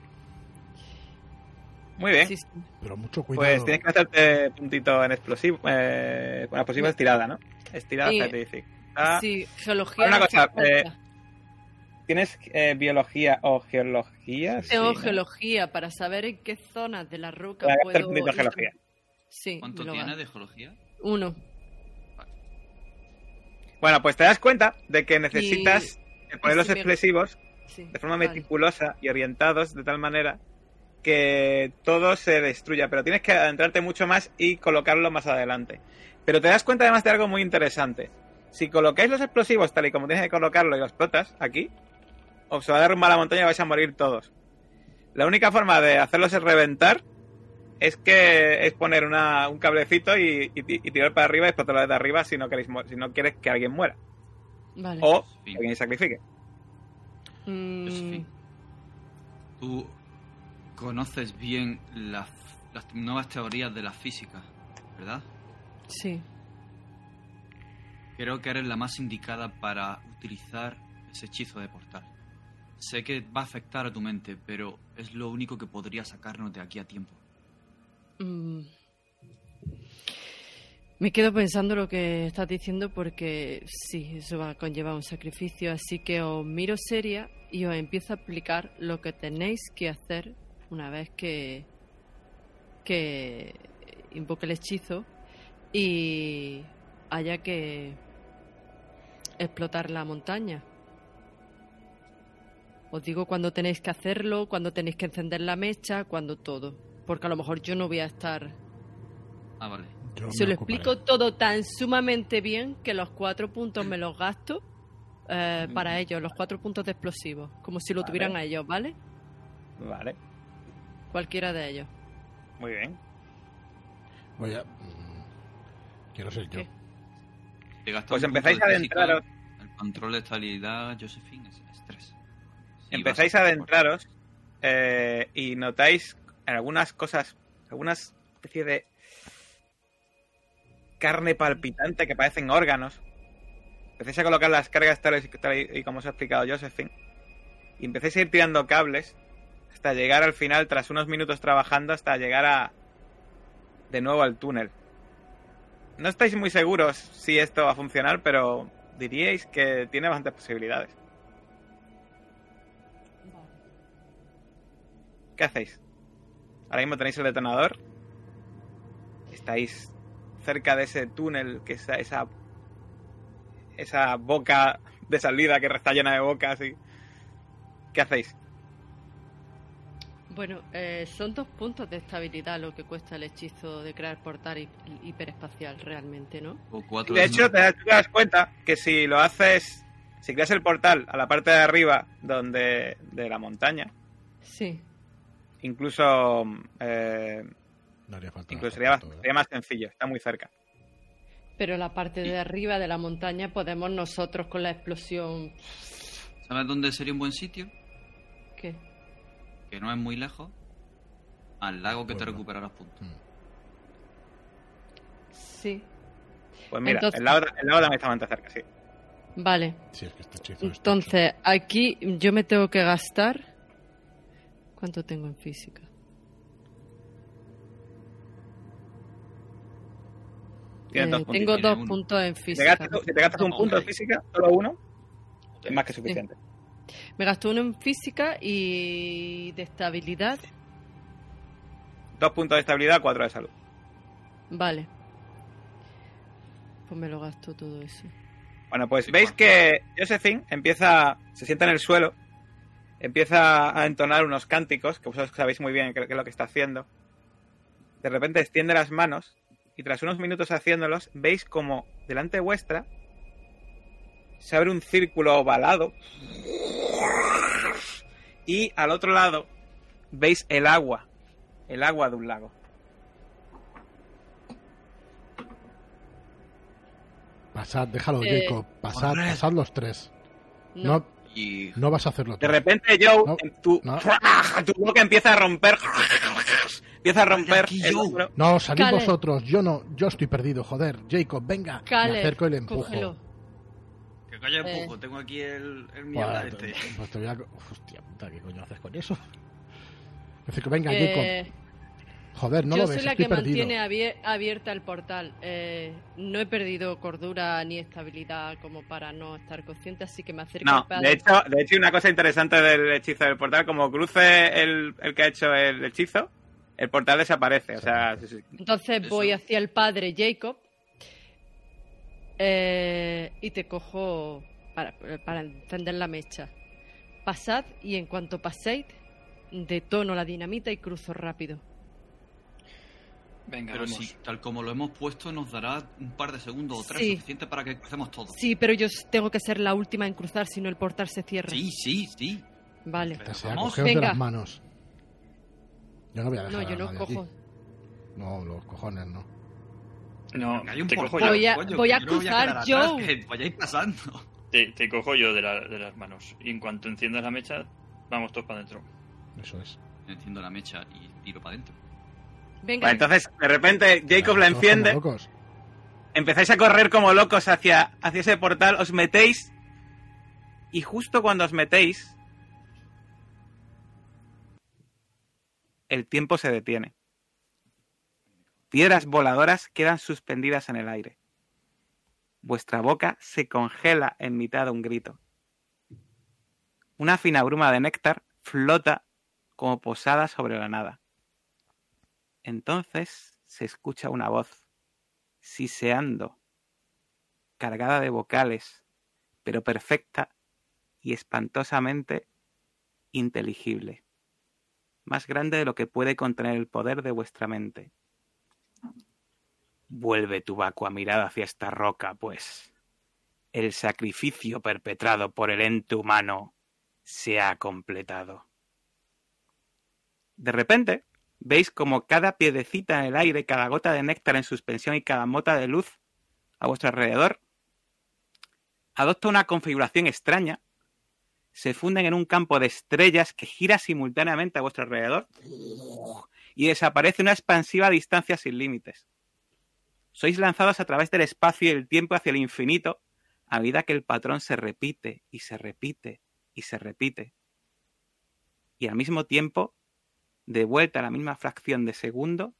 Muy bien. sí, sí. Pero mucho Pues cuidado. tienes que hacerte puntito en explosivo. Eh, bueno, explosivo es tirada, ¿no? Es tirada Sí. científica. Sí, geología. Una cosa, eh, ¿Tienes eh, biología o geología? Tengo Sí, ¿no? geología para saber en qué zonas de la roca Voy a gastar puedo. puntito en geología. Sí, ¿Cuánto me lo tiene gasto. de geología? Uno. Bueno, pues te das cuenta de que necesitas poner los explosivos Sí, de forma vale. meticulosa y orientados de tal manera que todo se destruya, pero tienes que adentrarte mucho más y colocarlo más adelante. Pero te das cuenta además de algo muy interesante. Si colocáis los explosivos tal y como tienes que colocarlo y los explotas aquí, os va a derrumbar la montaña y vais a morir todos. La única forma de hacerlos es reventar es que es poner una- un cablecito y, y- y tirar para arriba y explotarlo desde arriba si no queréis si no quieres que alguien muera. Vale. O que alguien sacrifique. Mm, Tú conoces bien las, las nuevas teorías de la física, ¿verdad? sí. Creo que eres la más indicada para utilizar ese hechizo de portal. Sé que va a afectar a tu mente, pero es lo único que podría sacarnos de aquí a tiempo. Mm. Me quedo pensando lo que estás diciendo porque sí, eso va a conllevar un sacrificio, así que os miro seria y os empiezo a explicar lo que tenéis que hacer una vez que, que invoque el hechizo y haya que explotar la montaña. Os digo cuándo tenéis que hacerlo, cuándo tenéis que encender la mecha, cuándo todo. Porque a lo mejor yo no voy a estar. Ah, vale. Yo Se lo ocuparé. explico todo tan sumamente bien que los cuatro puntos me los gasto eh, para ellos, los cuatro puntos de explosivos. Como si lo Vale. tuvieran a ellos, ¿vale? Vale, Cualquiera de ellos. muy bien. Voy a. mm, Quiero ser yo. Pues empezáis a adentraros. El control de estabilidad, Josephine, es estrés. Sí, Empezáis a adentraros eh, y notáis algunas cosas, algunas especie de carne palpitante que parecen órganos. Empecéis a colocar las cargas tal y, como os ha explicado Josephine. Y empecéis a ir tirando cables hasta llegar al final, tras unos minutos trabajando, hasta llegar a de nuevo al túnel. No estáis muy seguros si esto va a funcionar, pero diríais que tiene bastantes posibilidades. ¿Qué hacéis? Ahora mismo tenéis el detonador. Estáis cerca de ese túnel, que es esa, esa boca de salida que está llena de bocas. Y... ¿Qué hacéis? Bueno, eh, son dos puntos de estabilidad lo que cuesta el hechizo de crear portal hi- hiperespacial realmente, ¿no? O cuatro De hecho, te das, te das cuenta que si lo haces, si creas el portal a la parte de arriba donde de la montaña, Sí. Incluso eh, No haría falta. incluso sería, más sencillo, está muy cerca. Pero la parte de arriba de la montaña podemos nosotros con la explosión. ¿Sabes dónde sería un buen sitio? ¿Qué? Que no es muy lejos. Al lago que te Pueblo. recupera los puntos. Mm. Sí. Pues mira, Entonces- el, lago, el lago también está bastante cerca, sí. Vale. Sí, es que este Entonces, aquí yo me tengo que gastar. ¿Cuánto tengo en física? Eh, dos tengo dos uno. puntos en Si te física. gastas, si te gastas un punto hombre. física, solo uno, es más que suficiente. Me gasto uno en física y de estabilidad. Dos puntos de estabilidad, cuatro de salud. Vale. Pues me lo gasto todo eso. Bueno, pues veis que Josephine empieza, se sienta en el suelo, empieza a entonar unos cánticos, que vosotros sabéis muy bien qué es lo que está haciendo. De repente extiende las manos y tras unos minutos haciéndolos, veis como delante vuestra se abre un círculo ovalado y al otro lado veis el agua, el agua de un lago. Pasad, déjalo, Eh, Jacob. Pasad, pasad los tres. No. No, Y no vas a hacerlo De tú. repente, Joe, No, en tu, no. tu boca empieza a romper. Empieza a romper. aquí, el. No, salid Cale. vosotros. Yo no, yo estoy perdido, joder. Jacob, venga. me acerco y le empujo. cógelo. que calla Eh. empujo, tengo aquí el, el mierda Pues, este. pues te voy a... Hostia puta, ¿qué coño haces con eso? Dice que venga, Eh, Jacob. Joder, no yo lo soy ves, la que perdido. mantiene abie- abierta el portal. Eh, no he perdido cordura ni estabilidad como para no estar consciente, así que me acerco No, al de hecho, de hecho, una cosa interesante del hechizo del portal, como cruce el, el que ha hecho el hechizo, el portal desaparece. O sea, sí, sí. Entonces Eso. voy hacia el padre Jacob eh, y te cojo para, para encender la mecha. Pasad y en cuanto paséis, detono la dinamita y cruzo rápido. Venga, Pero vamos. si tal como lo hemos puesto nos dará un par de segundos o tres Sí. suficiente para que crucemos todo. Sí, pero yo tengo que ser la última en cruzar, si no el portal se cierra. Sí, sí, sí. Vale. Pero O sea, vamos, cogeos de venga. las manos. Yo no voy a dejar No, yo a no nadie cojo. aquí. No, los cojones no. No, Hay un te cojo yo. Voy a- coño, voy a no cruzar yo. atrás, que vayáis pasando. te, te cojo yo de, la- de las manos. Y en cuanto enciendas la mecha, vamos todos para adentro. Eso es. Enciendo la mecha y tiro para adentro. Venga, entonces, de repente, Jacob la enciende. empezáis a correr como locos hacia, hacia ese portal, os metéis y justo cuando os metéis, el tiempo se detiene. Piedras voladoras quedan suspendidas en el aire. Vuestra boca se congela en mitad de un grito. Una fina bruma de néctar flota como posada sobre la nada. Entonces se escucha una voz siseando, cargada de vocales, pero perfecta y espantosamente inteligible, más grande de lo que puede contener el poder de vuestra mente. Vuelve tu vacua mirada hacia esta roca, pues el sacrificio perpetrado por el ente humano se ha completado. De repente, veis como cada piedecita en el aire, cada gota de néctar en suspensión y cada mota de luz a vuestro alrededor adopta una configuración extraña, se funden en un campo de estrellas que gira simultáneamente a vuestro alrededor y desaparece una expansiva distancia sin límites. Sois lanzados a través del espacio y el tiempo hacia el infinito a medida que el patrón se repite y se repite y se repite. Y al mismo tiempo de vuelta a la misma fracción de segundo,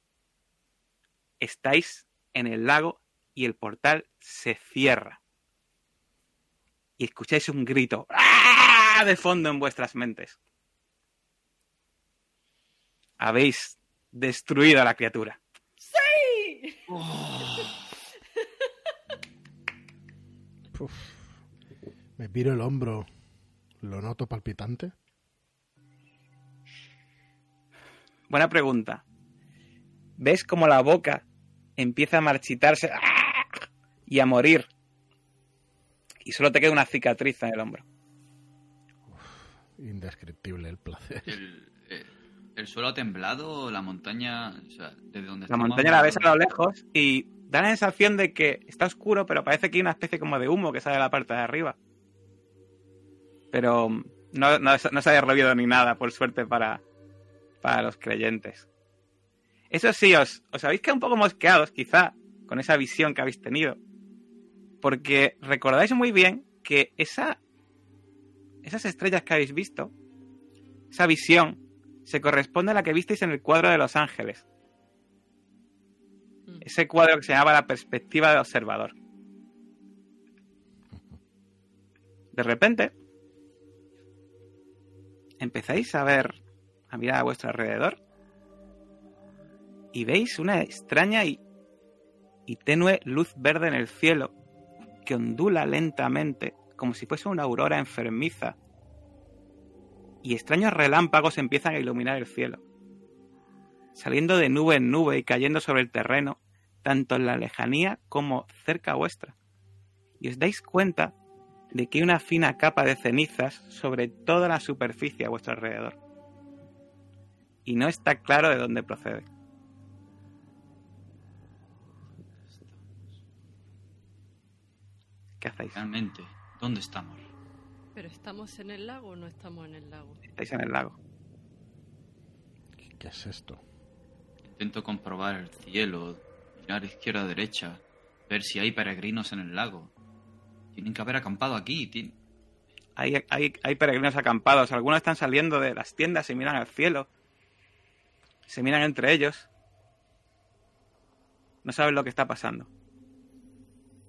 estáis en el lago y el portal se cierra. Y escucháis un grito ¡ah! de fondo en vuestras mentes. Habéis destruido a la criatura. Uf. Me piro el hombro. ¿Lo noto palpitante? Buena pregunta. ¿Ves cómo la boca empieza a marchitarse ¡ah! y a morir? Y solo te queda una cicatriz en el hombro. Indescriptible el placer. El, el- el suelo ha temblado, la montaña, o sea, desde donde La montaña la ves a lo lejos y da la sensación de que está oscuro, pero parece que hay una especie como de humo que sale de la parte de arriba. Pero no, no, no se haya revido ni nada, por suerte, para, para los creyentes. Eso sí, os, os habéis quedado un poco mosqueados, quizá, con esa visión que habéis tenido. Porque recordáis muy bien que esa, esas estrellas que habéis visto, esa visión, se corresponde a la que visteis en el cuadro de Los Ángeles. Mm. Ese cuadro que se llamaba La perspectiva del observador. De repente, empezáis a ver, a mirar a vuestro alrededor, y veis una extraña y, y tenue luz verde en el cielo que ondula lentamente como si fuese una aurora enfermiza y extraños relámpagos empiezan a iluminar el cielo, saliendo de nube en nube y cayendo sobre el terreno, tanto en la lejanía como cerca vuestra. Y os dais cuenta de que hay una fina capa de cenizas sobre toda la superficie a vuestro alrededor. Y no está claro de dónde procede. ¿Qué hacéis? Realmente, ¿dónde estamos? ¿Pero estamos en el lago o no estamos en el lago? Estáis en el lago. ¿Qué, qué es esto? Intento comprobar el cielo, mirar izquierda derecha, ver si hay peregrinos en el lago. Tienen que haber acampado aquí. Hay, hay, hay peregrinos acampados. Algunos están saliendo de las tiendas y miran al cielo. Se miran entre ellos. No saben lo que está pasando.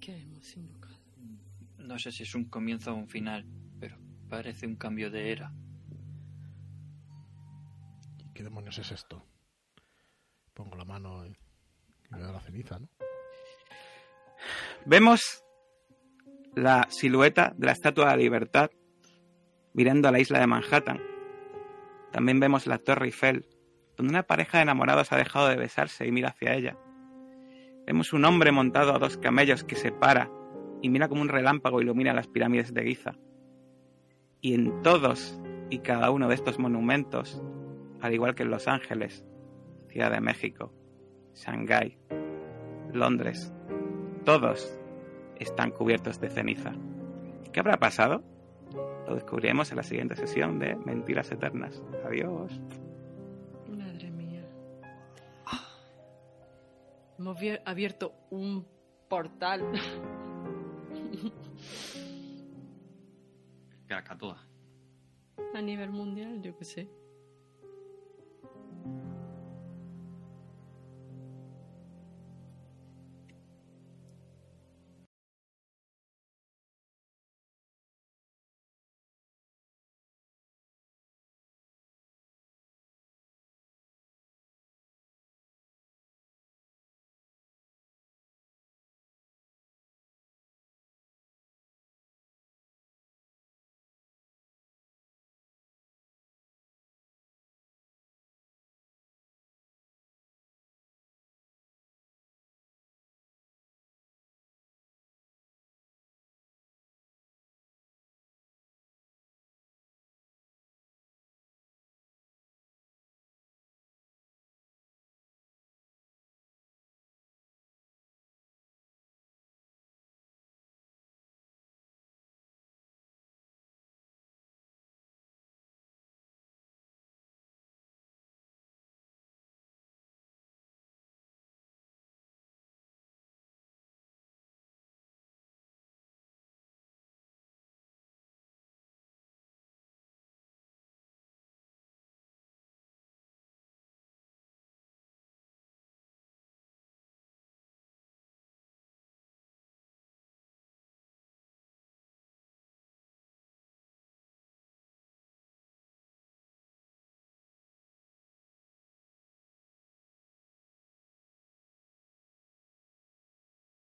¿Qué hemos invocado? No sé si es un comienzo o un final, pero parece un cambio de era. ¿Y qué demonios es esto? Pongo la mano y, y veo la ceniza, ¿no? Vemos la silueta de la Estatua de la Libertad mirando a la isla de Manhattan. También vemos la Torre Eiffel, donde una pareja de enamorados ha dejado de besarse y mira hacia ella. Vemos un hombre montado a dos camellos que se para y mira como un relámpago ilumina las pirámides de Giza. Y en todos y cada uno de estos monumentos, al igual que en Los Ángeles, Ciudad de México, Shanghái, Londres, todos están cubiertos de ceniza. ¿Qué habrá pasado? Lo descubriremos en la siguiente sesión de Mentiras Eternas. Adiós. Hemos abierto un portal. Krakatoa. A nivel mundial, yo qué sé.